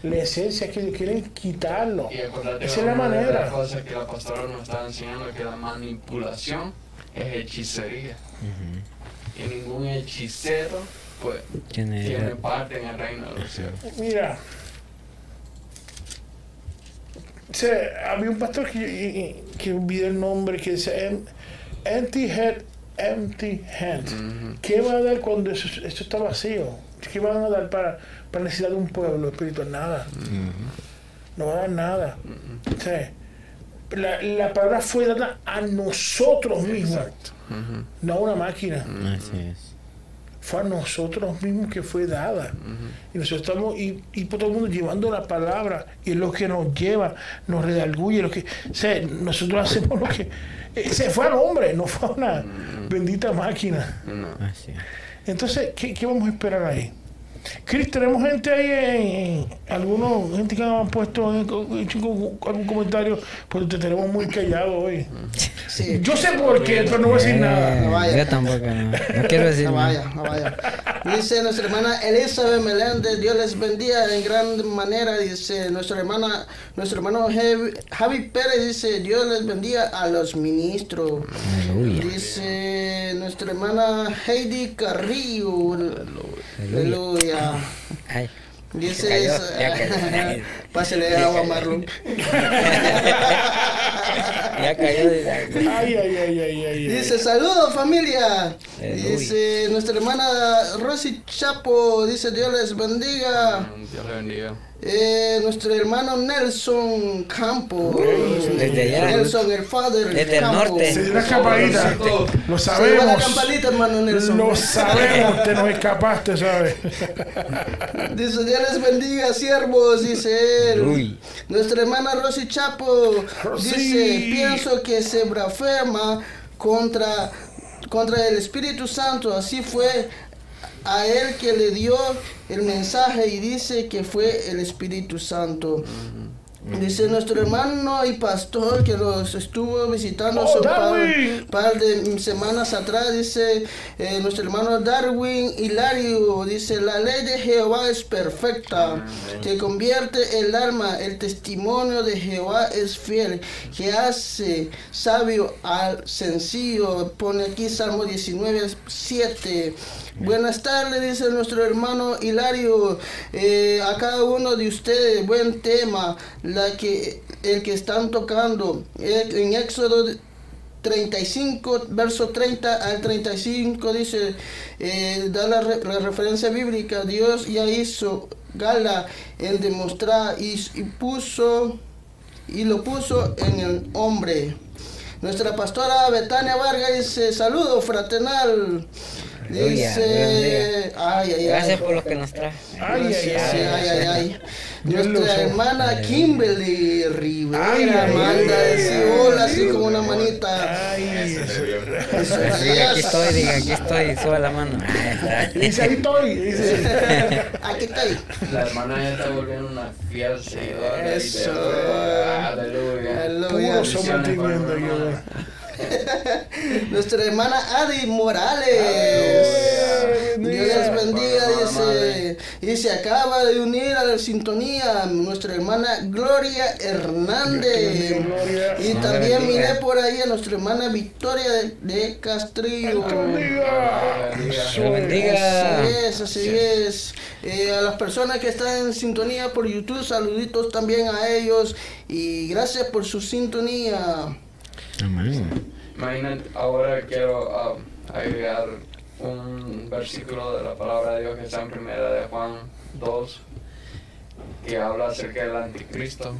Speaker 3: La esencia que ellos quieren quitarlo.
Speaker 2: Y
Speaker 3: Esa es la
Speaker 2: una de las
Speaker 3: manera.
Speaker 2: cosas que la pastora nos está enseñando que la manipulación es hechicería. Y ningún hechicero pues
Speaker 1: Tiene-
Speaker 2: tiene parte en el reino de los cielos.
Speaker 3: Mira. O sea, había un pastor que, que olvidé el nombre que decía "Em- empty head, empty hand. ¿Qué va a dar cuando eso, eso está vacío? ¿Qué van a dar para, para necesidad de un pueblo espiritual? Nada. No va a dar nada. O sea, la, la palabra fue dada a nosotros mismos, no a una máquina.
Speaker 1: Así es.
Speaker 3: Fue a nosotros mismos que fue dada. Y nosotros estamos, y, y por todo el mundo llevando la palabra, y es lo que nos lleva, nos redarguye, lo que, o sea, nosotros hacemos lo que, eh, se fue al hombre, no fue a una bendita máquina.
Speaker 1: Así es.
Speaker 3: Entonces, ¿qué, qué vamos a esperar ahí? Chris, tenemos gente ahí, en, en- algunos, gente que han puesto en- algún comentario, porque te tenemos muy callado hoy. Yo sé por qué, pero no voy a decir
Speaker 1: Eh,
Speaker 3: nada.
Speaker 1: Yo tampoco, no, no quiero decir
Speaker 6: No
Speaker 1: nada.
Speaker 6: vaya, no vaya. Dice nuestra hermana Elizabeth Meléndez, Dios les bendiga en gran manera. Dice nuestra hermana, nuestro hermano Javi, Javi Pérez dice, Dios les bendiga a los ministros.
Speaker 1: Aleluya.
Speaker 6: Dice nuestra hermana Heidi Carrillo. Aleluya.
Speaker 1: Ay.
Speaker 6: Dice
Speaker 1: Ya cayó, cayó.
Speaker 6: Pásele agua, Marlon.
Speaker 1: Ya cayó.
Speaker 3: Ay, ay, ay, ay, ay.
Speaker 6: Dice, saludos familia.
Speaker 1: Aleluya.
Speaker 6: Dice nuestra hermana Rosy Chapo, dice Dios les bendiga.
Speaker 2: Dios le bendiga.
Speaker 6: Eh, nuestro hermano Nelson Campos.
Speaker 1: Desde allá.
Speaker 6: Nelson, el father
Speaker 1: Desde el norte.
Speaker 3: Se dio una escapadita. Lo
Speaker 6: Se la
Speaker 3: sabemos.
Speaker 6: campanita, hermano Nelson.
Speaker 3: Lo sabemos, te nos escapaste, ¿sabes?
Speaker 6: Dice, Dios les bendiga, siervos, dice él.
Speaker 1: Uy.
Speaker 6: Nuestra hermana Rosy Chapo
Speaker 3: Rosy.
Speaker 6: dice, pienso que se blasfema contra, contra el Espíritu Santo. Así fue a él que le dio el mensaje y dice que fue el Espíritu Santo. Dice nuestro hermano y pastor que nos estuvo visitando
Speaker 3: Oh,
Speaker 6: hace un par de semanas atrás, dice eh, nuestro hermano Darwin Hilario, dice la ley de Jehová es perfecta, que convierte el alma, el testimonio de Jehová es fiel, que hace sabio al sencillo, pone aquí Salmo 19, 7. Buenas tardes, dice nuestro hermano Hilario, eh, a cada uno de ustedes, buen tema, la que, el que están tocando, Eh, en Éxodo 35, verso 30 al 35 dice, eh, da la, re- la referencia bíblica, Dios ya hizo gala en demostrar y, y puso y lo puso en el hombre. Nuestra pastora Betania Vargas dice, saludo fraternal.
Speaker 1: Aleluya,
Speaker 6: Dice, ay, ay, ay.
Speaker 1: Gracias por lo que nos trae.
Speaker 3: Ay, ay,
Speaker 6: Sí,
Speaker 3: ay.
Speaker 6: sí, ay, ay, ay.
Speaker 3: Dios lo
Speaker 6: Nuestra hermana Kimberly Rivera manda decir hola así como una manita.
Speaker 3: Ay.
Speaker 1: Diga, aquí estoy, diga, aquí estoy, sube la mano.
Speaker 3: Dice ahí estoy. Dice.
Speaker 6: Aquí estoy.
Speaker 2: La hermana ya está volviendo una fiel seguidora.
Speaker 6: Eso.
Speaker 2: Aleluya.
Speaker 6: Aleluya. Nuestra hermana Adi Morales. Dios les bendiga, dice. Y se acaba de unir a la sintonía nuestra hermana Gloria Hernández.
Speaker 3: Gloria.
Speaker 6: Y también miré por ahí a nuestra hermana Victoria de, de Castrillo.
Speaker 3: Bendiga.
Speaker 6: Así es, así es. Eh, a las personas que están en sintonía por YouTube, saluditos también a ellos. Y gracias por su sintonía.
Speaker 1: Amén.
Speaker 2: Imagínate, ahora quiero ah, agregar un versículo de la palabra de Dios que está en primera de Juan 2, que habla acerca del anticristo.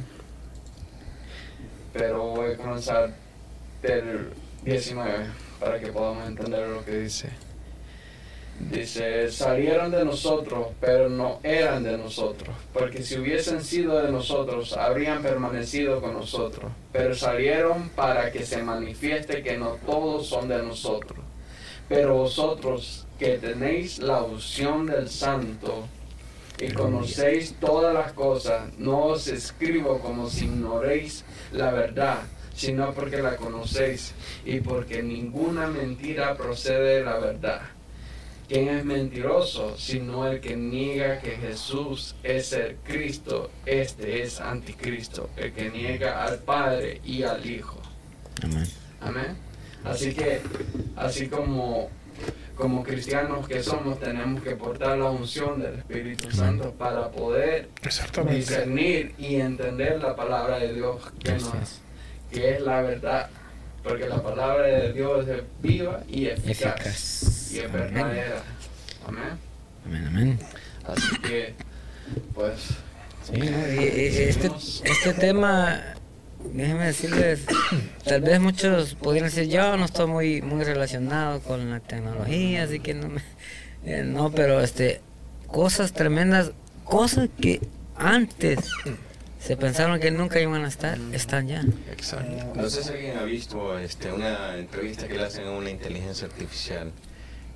Speaker 2: Pero voy a comenzar del 19 para que podamos entender lo que dice. Dice, salieron de nosotros, pero no eran de nosotros, porque si hubiesen sido de nosotros, habrían permanecido con nosotros, pero salieron para que se manifieste que no todos son de nosotros. Pero vosotros que tenéis la unción del Santo y conocéis todas las cosas, no os escribo como si ignoréis la verdad, sino porque la conocéis y porque ninguna mentira procede de la verdad. ¿Quién es mentiroso sino el que niega que Jesús es el Cristo? Este es anticristo, el que niega al Padre y al Hijo.
Speaker 1: Amén.
Speaker 2: Amén. Así que, así como como cristianos que somos, tenemos que portar la unción del Espíritu Santo para poder discernir y entender la palabra de Dios que, nos, que es la verdad. Porque la palabra de Dios es viva y eficaz, y es verdadera. Amén.
Speaker 1: Amén, amén.
Speaker 2: Así que, pues.
Speaker 1: Sí, este, este tema déjenme decirles, tal vez muchos podrían decir, yo no estoy muy muy relacionado con la tecnología, así que no me... Eh, no, pero este, cosas tremendas, cosas que antes se pensaron que nunca iban a estar, están ya.
Speaker 9: Exacto. No sé si alguien ha visto este, una entrevista que le hacen a una inteligencia artificial,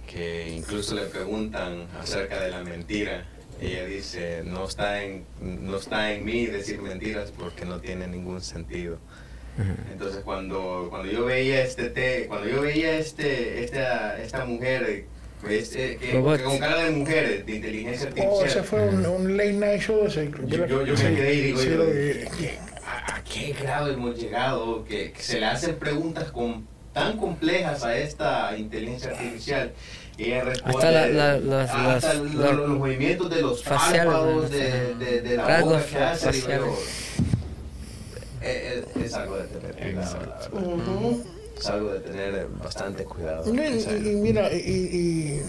Speaker 9: que incluso le preguntan acerca de la mentira ella dice, no está en, no está en mí decir mentiras porque no tiene ningún sentido. Entonces cuando, cuando yo veía este te, cuando yo veía este, esta, esta mujer este, que, con cara de mujer, de inteligencia artificial.
Speaker 3: Oh, ese fue un, late night show
Speaker 9: ese. Yo, yo, yo me quedé y digo, ¿a, qué grado hemos llegado? Que, que, se le hacen preguntas con, tan complejas a esta inteligencia artificial y responde hasta, la, la, hasta los, los, movimientos de los faciales, de, de, de, la boca que hace, es, es, algo de tener cuidado, uh -huh. Es algo de tener bastante cuidado.
Speaker 3: Y, y, y mira, y,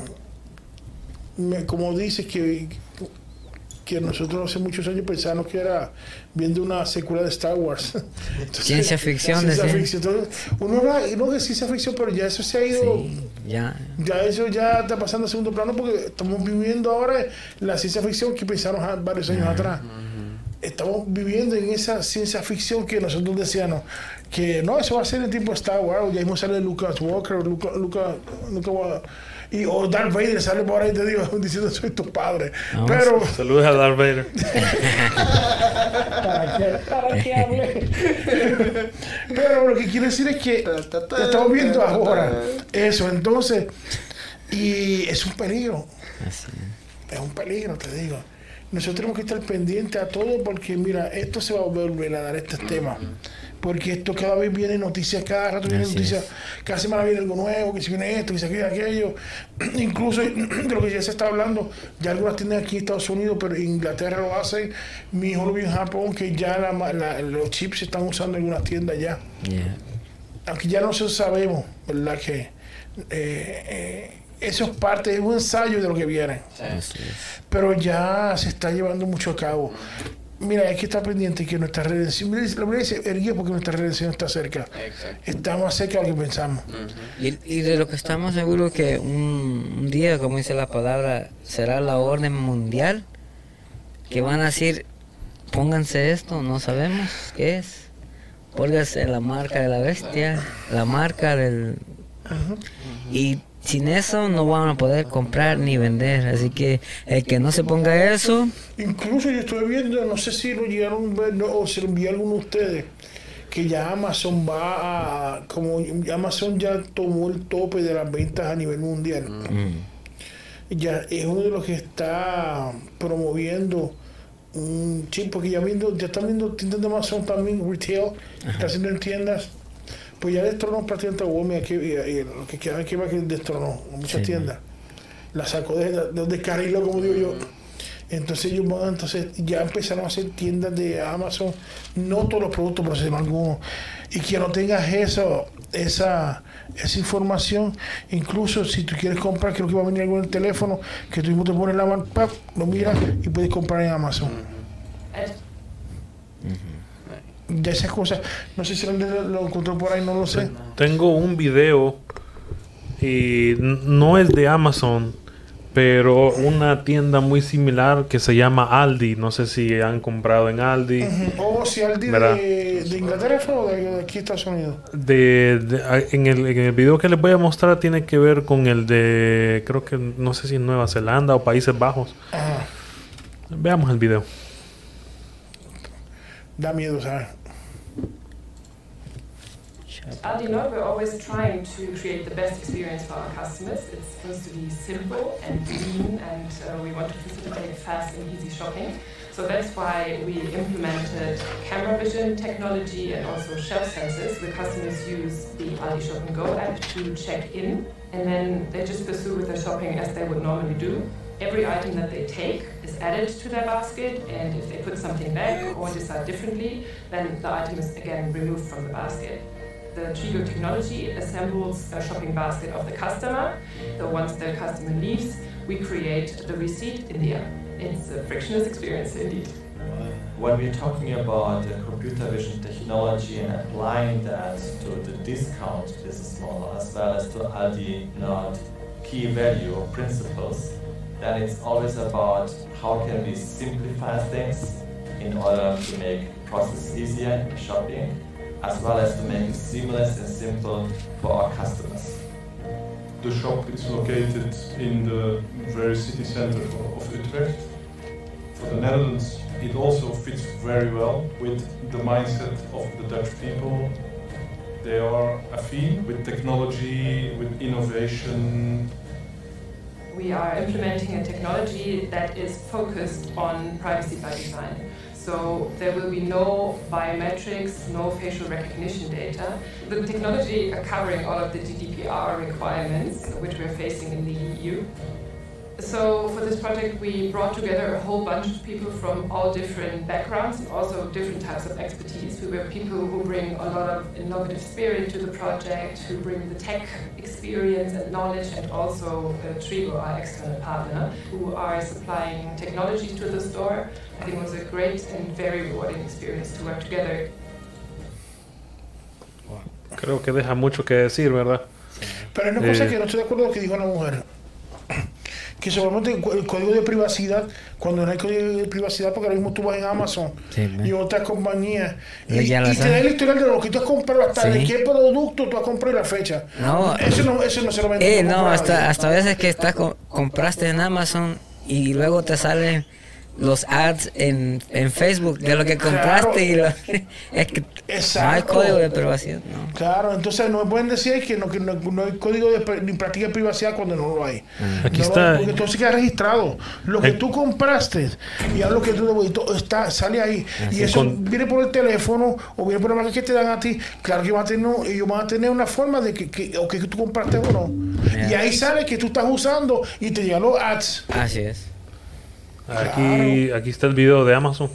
Speaker 3: me, como dices que que nosotros hace muchos años pensábamos que era viendo una secuela de Star Wars.
Speaker 1: ciencia ficción.
Speaker 3: Ciencia ficción. uno era, no de ciencia ficción, pero ya eso se ha ido.
Speaker 1: ya.
Speaker 3: Ya eso ya está pasando a segundo plano porque estamos viviendo ahora la ciencia ficción que pensaron varios años atrás. Estamos viviendo en esa ciencia ficción que nosotros decíamos que no, eso va a ser el tipo Star Wars. Ya mismo sale Lucas Walker, Lucas, Lucas, Lucas y o Darth Vader sale por ahí te digo diciendo soy tu padre. Pero
Speaker 7: saludos a Darth Vader.
Speaker 3: para que hable. Pero lo que quiero decir es que estamos viendo ahora eso, entonces y es un peligro. Es un peligro, te digo. Nosotros tenemos que estar pendientes a todo porque mira, esto se va a volver a dar este tema porque esto cada vez viene noticias, cada rato viene noticias, cada semana viene algo nuevo, que si viene esto, que si viene aquello, incluso de lo que ya se está hablando, ya algunas tienen aquí en Estados Unidos, pero en Inglaterra lo hacen, mi hijo lo vio en Japón, que ya los chips se están usando en algunas tiendas ya. Aunque ya no sabemos, ¿verdad? Que eh, eh, eso es parte, es un ensayo de lo que viene. Pero ya se está llevando mucho a cabo mira, hay que estar pendiente que nuestra redención, la Biblia dice, erguía porque nuestra redención está cerca. Estamos más cerca de lo que pensamos.
Speaker 1: y, de lo que estamos seguros que un, día, como dice la palabra, será la orden mundial, que van a decir, pónganse esto, no sabemos qué es. Pónganse la marca de la bestia, la marca del... Y sin eso no van a poder comprar ni vender. Así que el que no se ponga eso.
Speaker 3: Incluso yo estoy viendo, no sé si lo llegaron a ver o se lo envió alguno de ustedes, que ya Amazon va a. Como Amazon ya tomó el tope de las ventas a nivel mundial. Mm. Ya es uno de los que está promoviendo un chip, porque ya, viendo, ya están viendo tiendas de Amazon también, retail, está haciendo en tiendas pues ya destronó prácticamente a Walmart aquí, y, lo que queda aquí va que destronó muchas tiendas. La sacó de, de, de como digo yo. Entonces ellos entonces ya empezaron a hacer tiendas de Amazon, no todos los productos, pero sí algunos. Y que no tengas eso, esa, esa información, incluso si tú quieres comprar, creo que va a venir algo en el teléfono, que tú mismo te pones la mano, lo miras y puedes comprar en Amazon de esas cosas. No sé si lo, lo encontró por ahí, no lo sé.
Speaker 7: Tengo un video y no es de Amazon, pero una tienda muy similar que se llama Aldi. No sé si han comprado en Aldi.
Speaker 3: O si Aldi de, de, Inglaterra o de, aquí Estados Unidos.
Speaker 7: De, en, el, en el video que les voy a mostrar tiene que ver con el de, creo que no sé si Nueva Zelanda o Países Bajos. Veamos el video.
Speaker 3: Da miedo, ¿sabes?
Speaker 18: Aldi Nord, we're always trying to create the best experience for our customers. It's supposed to be simple and clean, and uh, we want to facilitate fast and easy shopping. So that's why we implemented camera vision technology and also shelf sensors where customers use the Aldi Shop and Go app to check in and then they just pursue with their shopping as they would normally do. Every item that they take is added to their basket and if they put something back or decide differently, then the item is again removed from the basket. The Trigo technology assembles a shopping basket of the customer. So once the customer leaves, we create the receipt in the app. It's a frictionless experience indeed.
Speaker 19: When we're talking about computer vision technology and applying that to the discount business model as well as to Aldi Nord key value or principles, then it's always about how can we simplify things in order to make process easier in shopping, as well as to make it seamless and simple for our customers.
Speaker 20: The shop is located in the very city center of Utrecht. For the Netherlands, it also fits very well with the mindset of the Dutch people. They are affine with technology, with innovation.
Speaker 18: We are implementing a technology that is focused on privacy by design. So there will be no biometrics, no facial recognition data. The technology covering all of the GDPR requirements which we're facing in the EU. So for this project, we brought together a whole bunch of people from all different backgrounds and also different types of expertise. We were people who bring a lot of innovative spirit to the project, who bring the tech experience and knowledge, and also uh, Trigo, our external partner, who are supplying technology to the store. I think it was a great and very rewarding experience to work together.
Speaker 7: Creo que deja mucho que decir, ¿verdad?
Speaker 3: Pero hay una cosa
Speaker 7: Eh,
Speaker 3: que no estoy de acuerdo con lo que dijo la mujer. Que seguramente el, código de privacidad, cuando no hay código de privacidad, porque ahora mismo tú vas en Amazon
Speaker 1: Sí,
Speaker 3: y otras compañías y, te da el historial de lo que tú has comprado, hasta de
Speaker 1: Sí.
Speaker 3: qué producto tú has comprado y la fecha.
Speaker 1: No.
Speaker 3: eso no, eso no se lo vende.
Speaker 1: Eh,
Speaker 3: no
Speaker 1: hasta, hasta veces que estás co- compraste en Amazon y luego te salen los ads en, en Facebook de lo que compraste y lo, es que no hay
Speaker 3: Exacto.
Speaker 1: código de privacidad, no.
Speaker 3: Claro, entonces no pueden decir que no, que no, no hay código de ni práctica de privacidad cuando no lo hay.
Speaker 7: Aquí
Speaker 3: No,
Speaker 7: está.
Speaker 3: Porque entonces queda registrado. Lo que
Speaker 7: Eh.
Speaker 3: tú compraste y a lo que tú está, sale ahí.
Speaker 7: Así
Speaker 3: y eso
Speaker 7: con-
Speaker 3: viene por el teléfono o viene por la marca que te dan a ti. Claro que van a tener, ellos van a tener una forma de que, que, o que tú compraste o no. Y ahí sale que tú estás usando y te llegan los ads.
Speaker 1: Así es.
Speaker 7: Aquí, aquí está el video de Amazon.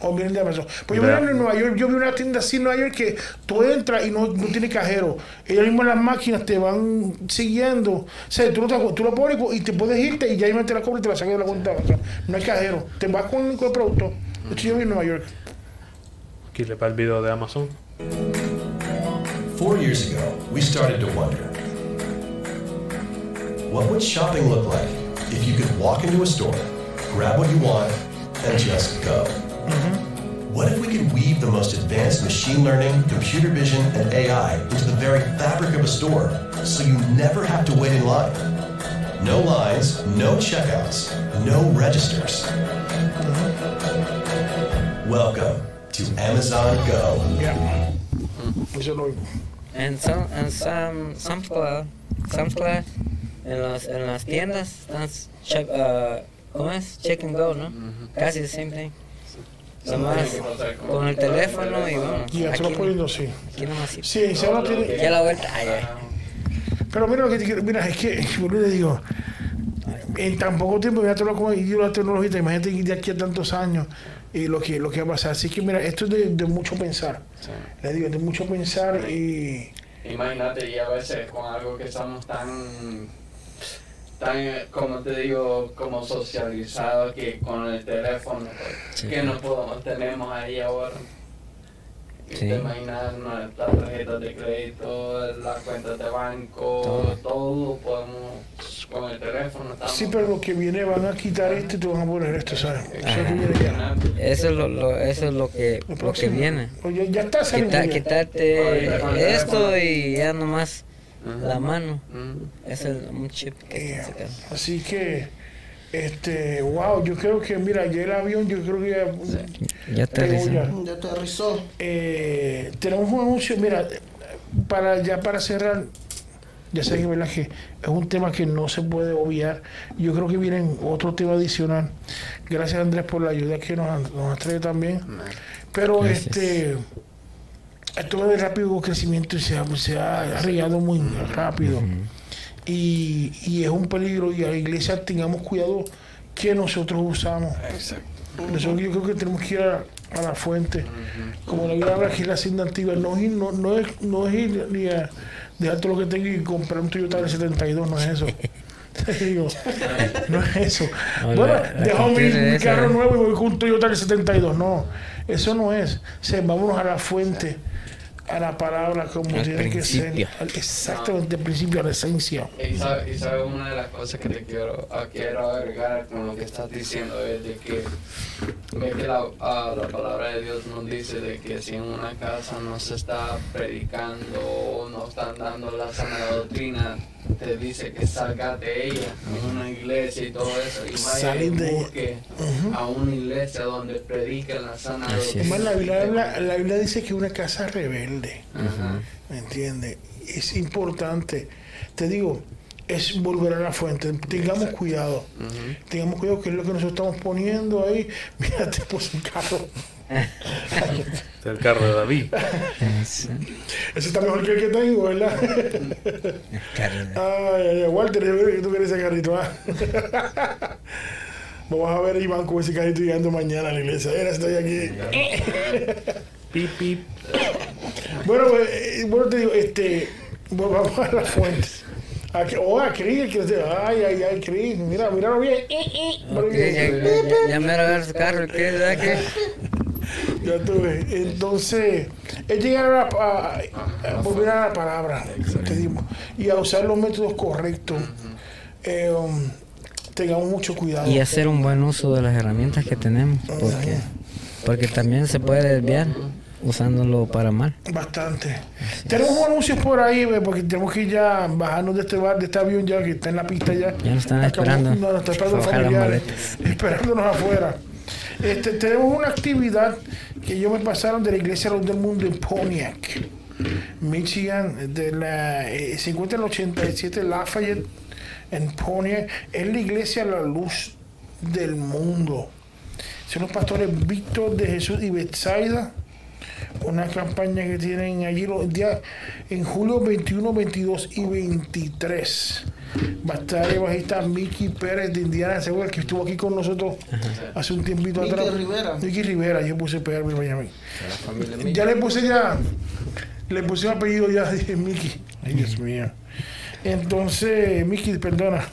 Speaker 3: O vienen de Amazon. Pues yo vi en Nueva York, yo vi una tienda así en Nueva York que tú entras y no, no tiene cajero. Ellos mismos las máquinas te van siguiendo. O sea, tú, no te, tú lo pones y te puedes irte y ya mismo te la cobran y te la sacan de la cuenta. O sea, no hay cajero. Te vas con, con el producto. Esto yo vi en Nueva York.
Speaker 7: Aquí le va el video de Amazon.
Speaker 21: Four years ago, we started to wonder what would shopping look like if you could walk into a store, grab what you want, and just go? What if we could weave the most advanced machine learning, computer vision, and AI into the very fabric of a store so you never have to wait in line? No lines, no checkouts, no registers. Welcome to Amazon Go.
Speaker 3: Eso lo
Speaker 1: En Sam, en Sam, Sam's Club, Sam's Club, en las, en las tiendas, están check, uh, ¿cómo es? Check and go, ¿no? Casi the same thing. Nomás con el teléfono y bueno.
Speaker 3: Y ya te lo poniendo así.
Speaker 1: Aquí nomás sí.
Speaker 3: Sí, si ahora tiene.
Speaker 1: Ya la vuelta. ay, ay.
Speaker 3: Pero mira lo que te quiero. Mira, es que, yo le digo. En tan poco tiempo, mira todo lo como ido la tecnología. Imagínate de aquí a tantos años y lo que, lo que va a pasar. Así que mira, esto es de, de mucho pensar. Le digo, de mucho pensar y.
Speaker 2: Imagínate, y a veces con algo que estamos tan, tan, como te digo, como socializados que con el teléfono, pues, que no podemos, tenemos ahí ahora.
Speaker 1: Sí.
Speaker 2: Te imaginas nuestras tarjetas de crédito, las cuentas de banco,
Speaker 1: Todo.
Speaker 2: todo, podemos, con el teléfono estamos.
Speaker 3: Sí, pero lo que viene van a quitar esto y te van a poner esto, ¿sabes? Eso es lo que viene ya.
Speaker 1: Eso es lo, lo- eso es lo que, lo que viene.
Speaker 3: Oye, ya está saliendo.
Speaker 1: Quita- quitarte esto y ya nomás la mano. Es el, un chip que se queda.
Speaker 3: Así que, este, wow, yo creo que, mira, ya el avión, yo creo que ya.
Speaker 1: Ya
Speaker 3: pegó
Speaker 1: aterrizó.
Speaker 3: ya.
Speaker 6: Ya aterrizó.
Speaker 3: Eh, tenemos un anuncio, mira, para ya para cerrar, ya sé que, ¿verdad? que es un tema que no se puede obviar. Yo creo que viene otro tema adicional. Gracias Andrés por la ayuda que nos, nos traído también. Pero
Speaker 1: Gracias.
Speaker 3: este esto de rápido crecimiento se ha, se ha arreglado muy rápido. y, y es un peligro y a la iglesia tengamos cuidado que nosotros usamos. Nosotros yo creo que tenemos que ir a, a la fuente. Como la habla que es la senda antigua, no, es ir- no, no es, no es ir ni a dejar todo lo que tengo y comprar un Toyota del 72, no es eso. Te digo, no es eso.
Speaker 1: No,
Speaker 3: bueno,
Speaker 1: la- la
Speaker 3: dejo mi, carro nuevo y voy con un Toyota del 72. No, eso no es. O sea, vámonos a la fuente, a la palabra como
Speaker 1: Al
Speaker 3: tiene que ser.
Speaker 1: principio.
Speaker 3: Exactamente, al principio, a la esencia.
Speaker 2: Y sabes y sabe una de las cosas que te quiero, quiero agregar con lo que estás diciendo es de que, ves que la, la palabra de Dios nos dice de que si en una casa no se está predicando o no están dando la sana doctrina, te dice que salgas de ella en una iglesia y todo eso y vaya y busque a una iglesia donde prediquen la sana doctrina.
Speaker 3: Además, la Biblia, la Biblia dice que una casa rebelde. ¿me entiendes? Es importante. Te digo, es volver a la fuente. Tengamos cuidado. Tengamos cuidado que es lo que nosotros estamos poniendo ahí. Mira, te puse un carro.
Speaker 7: El carro de David.
Speaker 3: Ese está mejor que el que tengo, ¿verdad? Ay, ay, ay, Walter, yo creo que tú quieres ese carrito. ¿ah? Vamos a ver a Iván con ese carrito llegando mañana a la iglesia. Mira, estoy aquí.
Speaker 7: Pip, pip.
Speaker 3: Bueno, pues, eh, bueno, te digo, este, volvamos a la fuente. A, oh, a Cris, que dice, ay, ay, ay, Cris, mira, míralo bien. Eh, eh, míralo
Speaker 1: Ok,
Speaker 3: bien.
Speaker 1: ya, ya, ya me agarrar su carro, ¿qué verdad que?
Speaker 3: Ya tuve. Entonces, es llegar a, la- a- a volver a la palabra, te digo, y a usar los métodos correctos. Eh, um, tengamos mucho cuidado.
Speaker 1: Y hacer un buen uso de las herramientas que tenemos, porque, porque también se puede desviar usándolo para mal.
Speaker 3: Bastante. Tenemos anuncios por ahí, ve, porque tenemos que ya bajarnos de este bar, de este avión ya que está en la pista ya.
Speaker 1: Ya nos están
Speaker 3: Acabamos-
Speaker 1: esperando.
Speaker 3: No, nos están esperando familiares, esperándonos afuera. Este, tenemos una actividad que ellos me pasaron de la Iglesia Luz del Mundo en Pontiac, Michigan. De la, eh, se encuentra en el 87 Lafayette, en Pontiac. Es la Iglesia La Luz del Mundo. Son los pastores Víctor de Jesús y Betsaida una campaña que tienen allí los días en julio 21, 22 y 23. Va a estar el bajista Mickey Pérez de Indiana, seguro el que estuvo aquí con nosotros hace un tiempito
Speaker 6: Mickey
Speaker 3: atrás.
Speaker 6: Rivera.
Speaker 3: Mickey Rivera, yo puse Pérez Miami. Ya le puse ya, le puse un apellido ya, dije Mickey. Ay, Dios mío. Entonces, Mickey, perdona.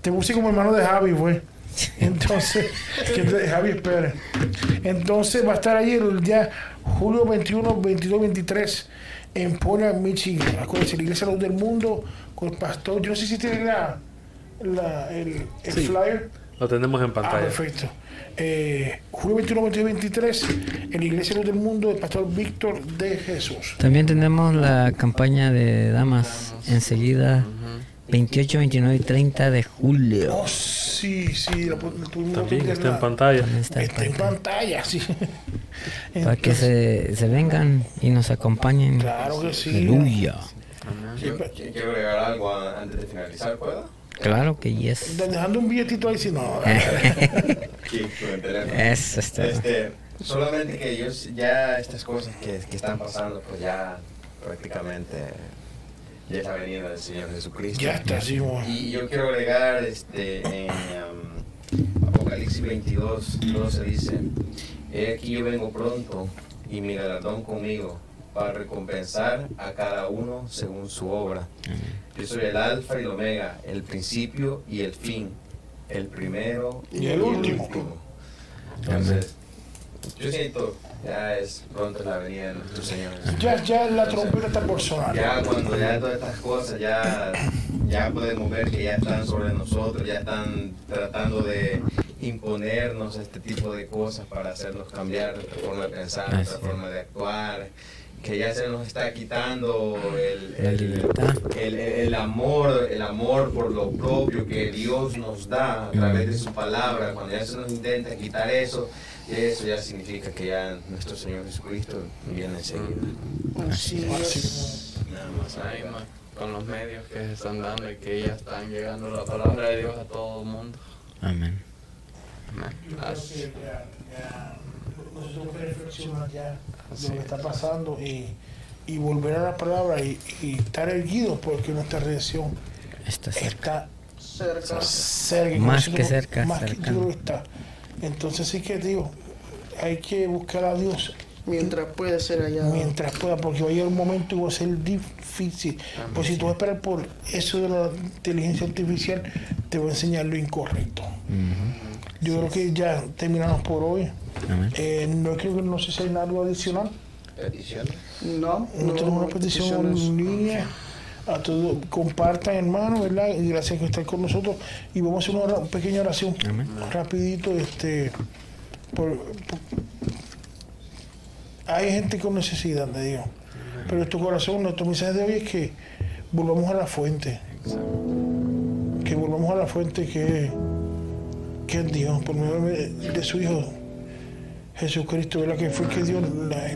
Speaker 3: Te puse como hermano de Javi, fue. Entonces, que Javi Pérez. Entonces va a estar ahí el día julio 21, 22, 23 en Pontiac, Michigan. Acuérdense, la Iglesia Luz del Mundo con el pastor. Yo no sé si tiene la, la- el, el
Speaker 7: Sí.
Speaker 3: flyer.
Speaker 7: Lo tenemos en
Speaker 3: Ah,
Speaker 7: pantalla.
Speaker 3: perfecto. Eh, julio 21, 22, 23 en la Iglesia Luz del Mundo el pastor Víctor de Jesús.
Speaker 1: También tenemos la campaña de damas enseguida, 28, 29 y 30 de julio.
Speaker 3: Oh, sí, sí, la, pu- tuvimos
Speaker 7: También está en
Speaker 3: la-
Speaker 7: pantalla.
Speaker 1: Está en
Speaker 3: Está en pantalla, sí.
Speaker 1: Para que se, se vengan y nos acompañen.
Speaker 3: Claro que sí.
Speaker 1: Aleluya.
Speaker 9: Yo quiero agregar algo antes de finalizar, ¿puedo?
Speaker 1: Claro que yes.
Speaker 3: Dejando un billetito ahí, si no.
Speaker 1: Eso está.
Speaker 9: Este, solamente que yo ya estas cosas que, que están pasando, pues ya prácticamente ya está venida del Señor Jesucristo.
Speaker 3: Ya está, sí.
Speaker 9: Y yo quiero agregar este, en um, Apocalipsis 22, 12 dice, He aquí yo vengo pronto y mi galardón conmigo para recompensar a cada uno según su obra. Yo soy el alfa y el omega, el principio y el fin, el primero
Speaker 3: Y el último.
Speaker 9: Entonces, yo siento, ya es pronto la venida de nuestro Señor.
Speaker 3: Ya, ya la trompeta está por sonar.
Speaker 9: Ya cuando ya todas estas cosas ya, ya podemos ver que ya están sobre nosotros, ya están tratando de imponernos este tipo de cosas para hacernos cambiar nuestra forma de pensar, nuestra forma de actuar, que ya se nos está quitando el, el-
Speaker 1: libertad.
Speaker 9: el, el amor, el amor por lo propio que Dios nos da a través de su palabra, cuando ya se nos intenta quitar eso, eso ya significa que ya nuestro Señor Jesucristo viene enseguida.
Speaker 3: Así es.
Speaker 2: nada más ahí más con los medios que se están dando y que ya están llegando la palabra de Dios a todo el mundo.
Speaker 1: Amén.
Speaker 2: Amén. Así.
Speaker 3: Nosotros tenemos que reflexionar ya lo que está pasando y, y volver a la palabra y, y estar erguidos porque nuestra redención
Speaker 1: Está cerca.
Speaker 3: está cerca.
Speaker 1: Más
Speaker 3: Nosotros-
Speaker 1: que cerca,
Speaker 3: Más que
Speaker 1: cercano.
Speaker 3: duro está. Entonces sí que digo, hay que buscar a Dios.
Speaker 6: Mientras puede ser allá.
Speaker 3: Mientras pueda, porque va a llegar un momento y va a ser difícil. Pues si tú vas a esperar por eso de la inteligencia artificial, te va a enseñar lo incorrecto. Yo creo que ya terminamos por hoy. Eh, no creo que no sé si hay algo adicional.
Speaker 9: ¿Peticiones?
Speaker 6: No,
Speaker 3: No tenemos una petición en línea. A todos, compartan, hermano, ¿verdad? Y gracias por estar con nosotros. Y vamos a hacer una pequeña oración. Rapidito, este. por- por- hay gente con necesidad de Dios. Pero nuestro corazón, nuestro mensaje de hoy es que volvamos a la fuente. Que volvamos a la fuente que, que es Dios, por medio de su Hijo Jesucristo, ¿verdad? Que fue que dio la-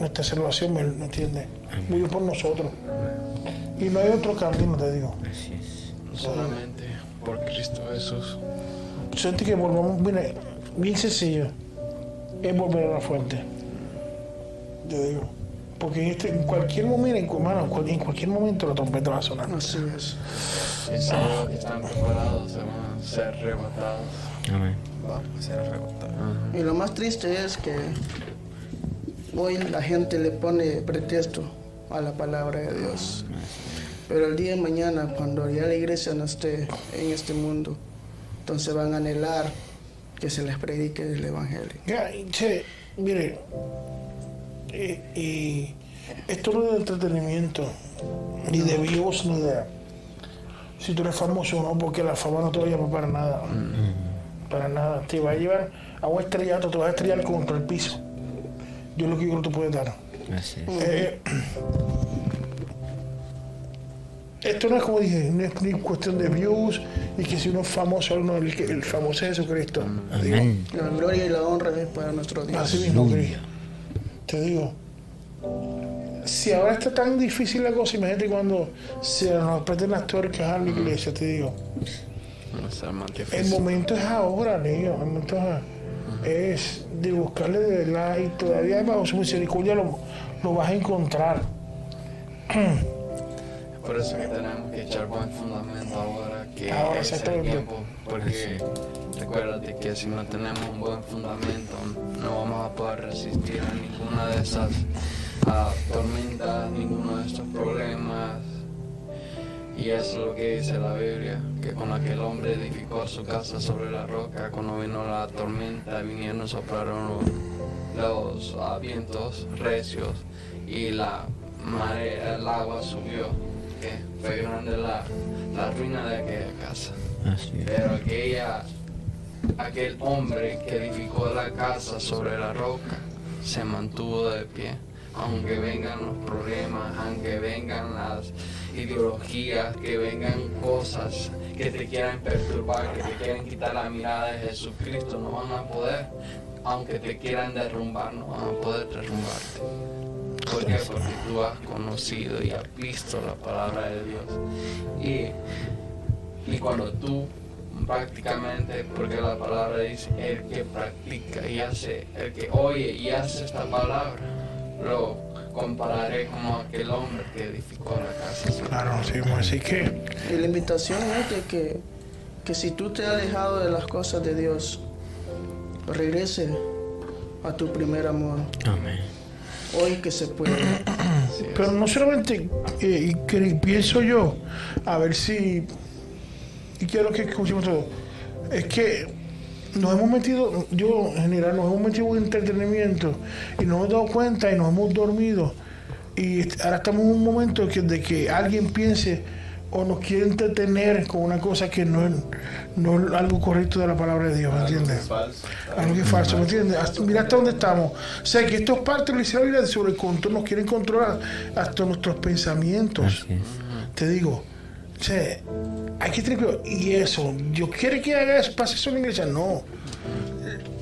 Speaker 3: nuestra salvación, ¿me me entiendes? Murió por nosotros. Y no hay otro camino, te digo.
Speaker 2: Solamente por Cristo Jesús.
Speaker 3: Siente que volvamos, mira, bien sencillo, es volver a la fuente. Te digo. Porque en, este, en cualquier momento, hermano, en cualquier momento la trompeta va a sonar.
Speaker 6: Así es.
Speaker 2: Que están preparados se van a ser arrebatados.
Speaker 1: Amén.
Speaker 2: Vamos a ser arrebatados.
Speaker 6: Y lo más triste es que hoy la gente le pone pretexto a la palabra de Dios. Pero el día de mañana, cuando ya la iglesia no esté en este mundo, entonces van a anhelar que se les predique el evangelio.
Speaker 3: Ya, che, mire, eh, y esto no es de entretenimiento, ni de views, ni de si tú eres famoso o no, porque la fama no te va a llevar para nada. Para nada. Te va a llevar a un estrellato, te vas a estrellar contra el piso. Yo lo que yo no te puedo dar.
Speaker 1: Así es.
Speaker 3: Eh, esto no es como dije, no es ni cuestión de views y que si uno es famoso o no, el, el famoso es Jesucristo.
Speaker 1: Amén.
Speaker 6: La gloria y la honra es para nuestro Dios.
Speaker 3: Así mismo, Cris. Te digo, si ahora está tan difícil la cosa, imagínate cuando se nos apreten las tuercas a la iglesia, te digo. El momento es ahora, niño. El momento es, ahora. es de buscarle de verdad y todavía bajo su misericordia lo, lo vas a encontrar.
Speaker 2: Por eso que tenemos que echar buen fundamento ahora que
Speaker 3: Ahora,
Speaker 2: es el tiempo. Porque recuérdate que si no tenemos un buen fundamento, no vamos a poder resistir a ninguna de esas tormentas, ninguno de estos problemas. Y eso es lo que dice la Biblia, que con aquel hombre edificó su casa sobre la roca, cuando vino la tormenta, vinieron, soplaron los, ah, vientos recios y la marea, el agua subió, que fue grande la, la ruina de aquella casa.
Speaker 1: Así es.
Speaker 2: Pero aquella, aquel hombre que edificó la casa sobre la roca se mantuvo de pie. Aunque vengan los problemas, aunque vengan las ideologías, que vengan cosas que te quieran perturbar, que te quieran quitar la mirada de Jesucristo, no van a poder. Aunque te quieran derrumbar, no van a poder derrumbarte. ¿Por qué? Porque tú has conocido y has visto la palabra de Dios. Y y cuando tú prácticamente, porque la palabra dice, el que practica y hace, el que oye y hace esta palabra, lo compararé como aquel hombre que edificó la casa.
Speaker 3: Claro,
Speaker 2: la
Speaker 3: sí,
Speaker 2: roca.
Speaker 3: así que
Speaker 6: Y la invitación es de que, que si tú te has alejado de las cosas de Dios, regrese a tu primer amor.
Speaker 1: Amén.
Speaker 6: Hoy que se puede.
Speaker 3: Pero no solamente eh, que pienso yo, a ver si. Y quiero que escuchemos todo. Es que nos hemos metido, yo en general, nos hemos metido en entretenimiento y nos hemos dado cuenta y nos hemos dormido. Y ahora estamos en un momento que, de que alguien piense o nos quiere entretener con una cosa que no es, no es algo correcto de la palabra de Dios, ¿me entiendes? Algo que es falso, ¿me entiendes? Hasta- mira hasta dónde estamos. O sea, que esto es parte de la Biblia sobre el control, nos quieren controlar hasta nuestros pensamientos. Te digo, o sea, hay que tener cuidado. Y eso, ¿yo quiere que haga eso, pase eso en la iglesia? No.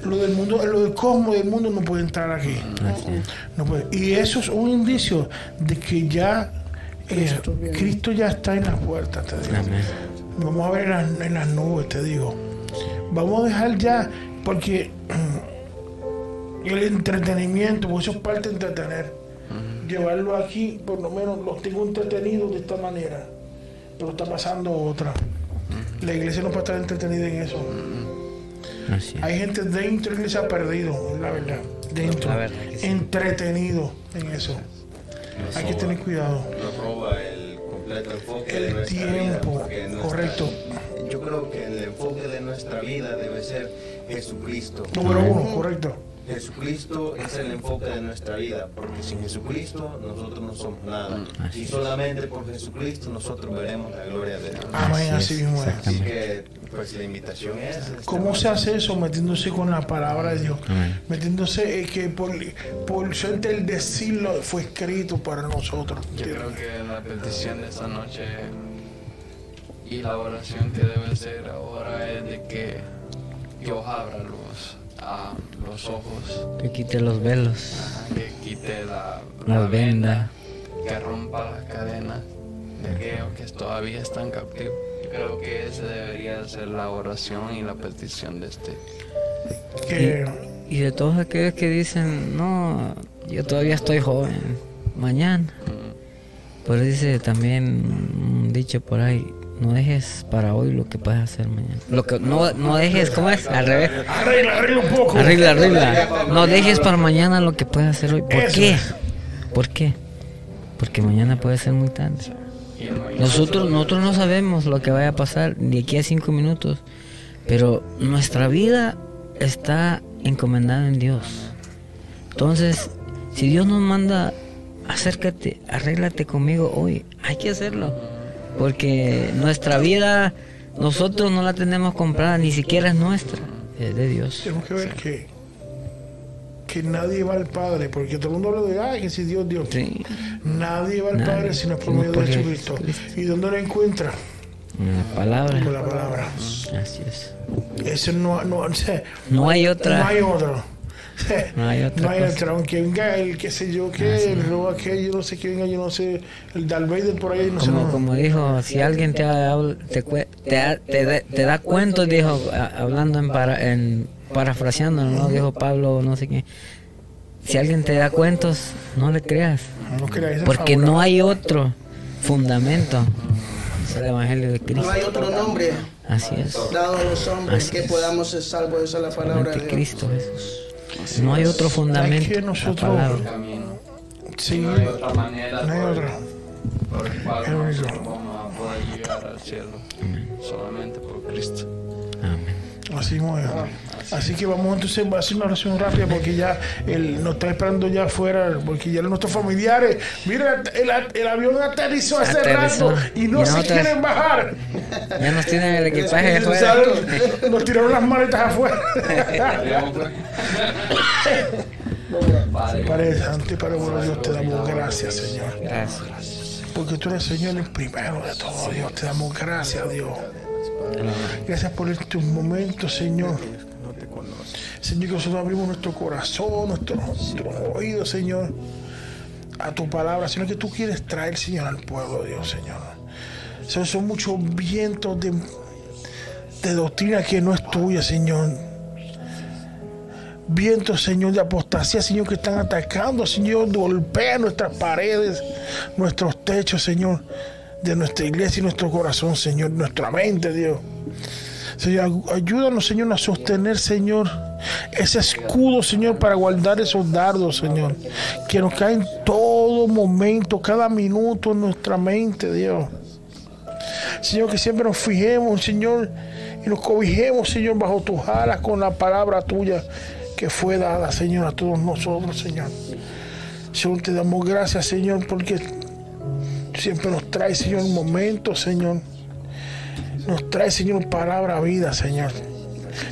Speaker 3: Lo del mundo, lo del cosmos del mundo no puede entrar aquí. No puede. Y eso es un indicio de que ya Cristo, Cristo ya está en la puerta, te digo. Vamos a ver en las, en las nubes, te digo. Vamos a dejar ya, porque el entretenimiento, porque eso es parte de entretener. Llevarlo aquí, por lo menos los tengo entretenidos de esta manera, pero está pasando otra. La iglesia no puede estar entretenida en eso. Hay gente dentro de la iglesia perdido, la verdad. Dentro,
Speaker 2: La verdad que sí.
Speaker 3: entretenido en eso. Hay que tener cuidado.
Speaker 9: Roba el enfoque de nuestra
Speaker 3: tiempo,
Speaker 9: nuestra-
Speaker 3: correcto.
Speaker 9: Yo creo que el enfoque de nuestra vida debe ser Jesucristo.
Speaker 3: Número uno, correcto.
Speaker 9: Jesucristo es el enfoque de nuestra vida, porque sin Jesucristo nosotros no somos nada. Y solamente por Jesucristo nosotros veremos la gloria de Dios.
Speaker 3: Amén, así Así mismo es.
Speaker 9: Así que, pues la invitación es. este,
Speaker 3: ¿Cómo se hace eso? Metiéndose con la palabra de Dios.
Speaker 9: Amén.
Speaker 3: Metiéndose eh, que por, por suerte el decirlo fue escrito para nosotros.
Speaker 2: Yo creo que la petición de esta noche y la oración que debe ser ahora es de que Dios abra los, los ojos,
Speaker 1: Que quite los velos,
Speaker 2: que quite la,
Speaker 1: las vendas.
Speaker 2: que rompa las cadenas de aquellos que todavía están captivos. Yo creo que esa debería ser la oración y la petición de este.
Speaker 1: Y, y de todos aquellos que dicen, no, yo todavía estoy joven, mañana. Pero dice también un dicho por ahí, no dejes para hoy lo que puedes hacer mañana. Lo que no, no dejes, ¿cómo es? Al revés.
Speaker 3: Arregla, arregla un poco.
Speaker 1: Arregla, arregla. No dejes para mañana lo que puedes hacer hoy. ¿Por
Speaker 3: Eso
Speaker 1: qué? ¿Por qué? Porque mañana puede ser muy tarde. Nosotros, nosotros no sabemos lo que vaya a pasar de aquí a cinco minutos, pero nuestra vida está encomendada en Dios. Entonces, si Dios nos manda, acércate, arréglate conmigo hoy, hay que hacerlo. Porque nuestra vida, nosotros no la tenemos comprada, ni siquiera es nuestra, es de Dios.
Speaker 3: Tenemos que ver que, que nadie va al Padre, porque todo el mundo habla de, ay, que si Dios, Dios. Nadie va al
Speaker 1: Nadie,
Speaker 3: Padre sino por medio de Jesucristo. ¿Y dónde lo encuentra?
Speaker 1: En la palabra.
Speaker 3: Con la palabra.
Speaker 1: Así es.
Speaker 3: Eso no, no, o sea,
Speaker 1: No hay otra.
Speaker 3: No hay otro.
Speaker 1: No hay otra
Speaker 3: No hay
Speaker 1: cosa.
Speaker 3: otra, aunque venga el que sé yo que, el roba que yo no sé qué venga, yo no sé, el Darth Vader por ahí, no sé.
Speaker 1: Como,
Speaker 3: no.
Speaker 1: como dijo, si alguien te, habla- te, te, da- te te da cuentos, dijo, hablando en, para, en parafraseando, ¿no? Dijo Pablo, no sé qué. Si alguien te da cuentos, no le creas.
Speaker 3: No creas,
Speaker 1: Porque no hay otro fundamento. Es el Evangelio de Cristo.
Speaker 6: No hay otro nombre
Speaker 1: Así es.
Speaker 6: dado a los hombres
Speaker 1: Así
Speaker 6: que
Speaker 1: es.
Speaker 6: podamos ser salvos. Esa es la palabra de
Speaker 1: Solamente
Speaker 6: Dios.
Speaker 1: Cristo Jesús. No hay otro fundamento.
Speaker 3: que
Speaker 1: la
Speaker 3: nosotros-. Sí,
Speaker 2: no hay otra manera
Speaker 3: no hay
Speaker 2: por,
Speaker 3: otra.
Speaker 2: por el cual nosotros vamos a poder llegar al cielo. Solamente por Cristo.
Speaker 3: Así. Así que vamos entonces a hacer una oración rápida porque ya él nos está esperando ya afuera, porque ya nuestros familiares, mira, el, el avión aterrizó hace
Speaker 1: Aterrizó.
Speaker 3: rato y no
Speaker 1: Y
Speaker 3: se
Speaker 1: nosotros-
Speaker 3: quieren bajar.
Speaker 1: Ya nos tienen el equipaje afuera.
Speaker 3: Nos tiraron las maletas afuera. Padre Santo y Padre bueno, Dios, te damos gracias, Señor.
Speaker 1: Gracias.
Speaker 3: Porque tú eres, Señor, el primero de todo, Dios. Te damos gracias, Dios. Gracias por estos momentos, Señor. Señor, que nosotros abrimos nuestro corazón, nuestros nuestros oídos, Señor, a tu palabra, Señor, que tú quieres traer, Señor, al pueblo, Dios, Señor. Señor, son muchos vientos de, de doctrina que no es tuya, Señor. Vientos, Señor, de apostasía, Señor, que están atacando, Señor, golpean nuestras paredes, nuestros techos, Señor, de nuestra iglesia y nuestro corazón, Señor, nuestra mente, Dios. Señor, ayúdanos, Señor, a sostener, Señor, ese escudo, Señor, para guardar esos dardos, Señor, que nos caen todo momento, cada minuto en nuestra mente, Dios. Señor, que siempre nos fijemos, Señor, y nos cobijemos, Señor, bajo tus alas con la palabra tuya que fue dada, Señor, a todos nosotros, Señor. Señor, te damos gracias, Señor, porque siempre nos trae, Señor, momentos, Señor. Nos trae, Señor, palabra vida, Señor.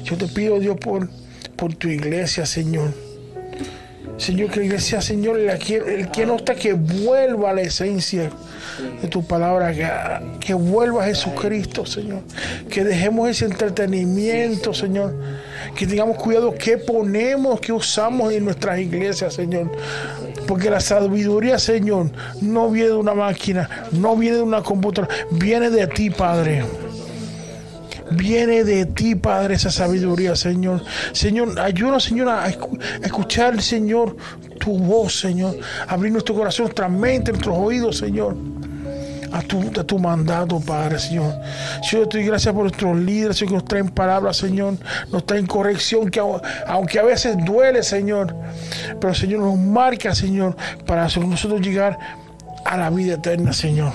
Speaker 3: Yo te pido, Dios, por, por tu iglesia, Señor. Señor, que la iglesia, Señor, la que, el que no está, que vuelva a la esencia de tu palabra, que, que vuelva a Jesucristo, Señor. Que dejemos ese entretenimiento, Señor. Que tengamos cuidado qué ponemos, qué usamos en nuestras iglesias, Señor. Porque la sabiduría, Señor, no viene de una máquina, no viene de una computadora, viene de ti, Padre. Viene de ti, Padre, esa sabiduría, Señor. Señor, ayúdanos, Señor, a, escu- a escuchar, Señor, tu voz, Señor. Abrir nuestro corazón, nuestra mente, nuestros oídos, Señor. A tu, a tu mandato, Padre, Señor. Yo te doy gracias por nuestros líderes, Señor, que nos traen palabras, Señor. Nos traen corrección, que au- aunque a veces duele, Señor. Pero, Señor, nos marca, Señor, para nosotros llegar a la vida eterna, Señor.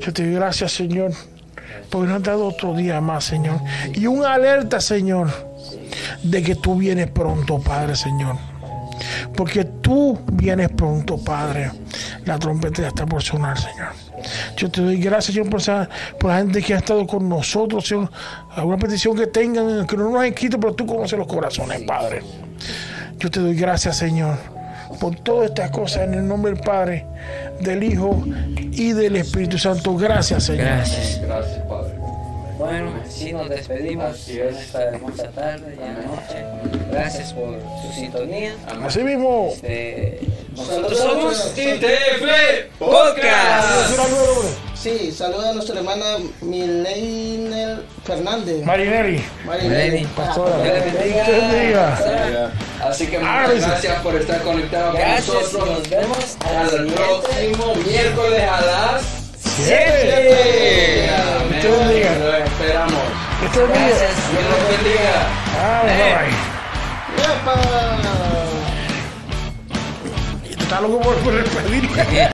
Speaker 3: Yo te doy gracias, Señor, porque nos has dado otro día más, Señor. Y una alerta, Señor, de que tú vienes pronto, Padre, Señor. Porque tú vienes pronto, Padre. La trompeta ya está por sonar, Señor. Yo te doy gracias, Señor, por, esa- por la gente que ha estado con nosotros, Señor. Alguna petición que tengan, que no nos han escrito, pero tú conoces los corazones, Padre. Yo te doy gracias, Señor, por todas estas cosas en el nombre del Padre, del Hijo y del Espíritu Santo. Gracias, Señor.
Speaker 1: Gracias.
Speaker 2: Gracias, Padre.
Speaker 1: Bueno, así nos despedimos en esta hermosa tarde y noche. Gracias por su sintonía.
Speaker 3: Así mismo.
Speaker 1: Este, nosotros somos ITF Podcast.
Speaker 6: Sí, saluda a nuestra hermana Milena Fernández.
Speaker 3: Marinelli.
Speaker 6: Marinelli.
Speaker 3: Pastora.
Speaker 6: Dios
Speaker 3: Dios te bendiga.
Speaker 2: Así que
Speaker 3: Ah,
Speaker 2: muchas gracias por estar conectados con
Speaker 1: Gracias,
Speaker 2: nosotros.
Speaker 1: nos vemos a la
Speaker 2: Al
Speaker 1: siguiente.
Speaker 2: próximo miércoles a las
Speaker 3: Siete.
Speaker 2: Amén.
Speaker 3: Dios te bendiga.
Speaker 2: Lo esperamos.
Speaker 3: Bendiga.
Speaker 2: Dios los bendiga.
Speaker 3: Ah, bye. Estás loco por por despedir.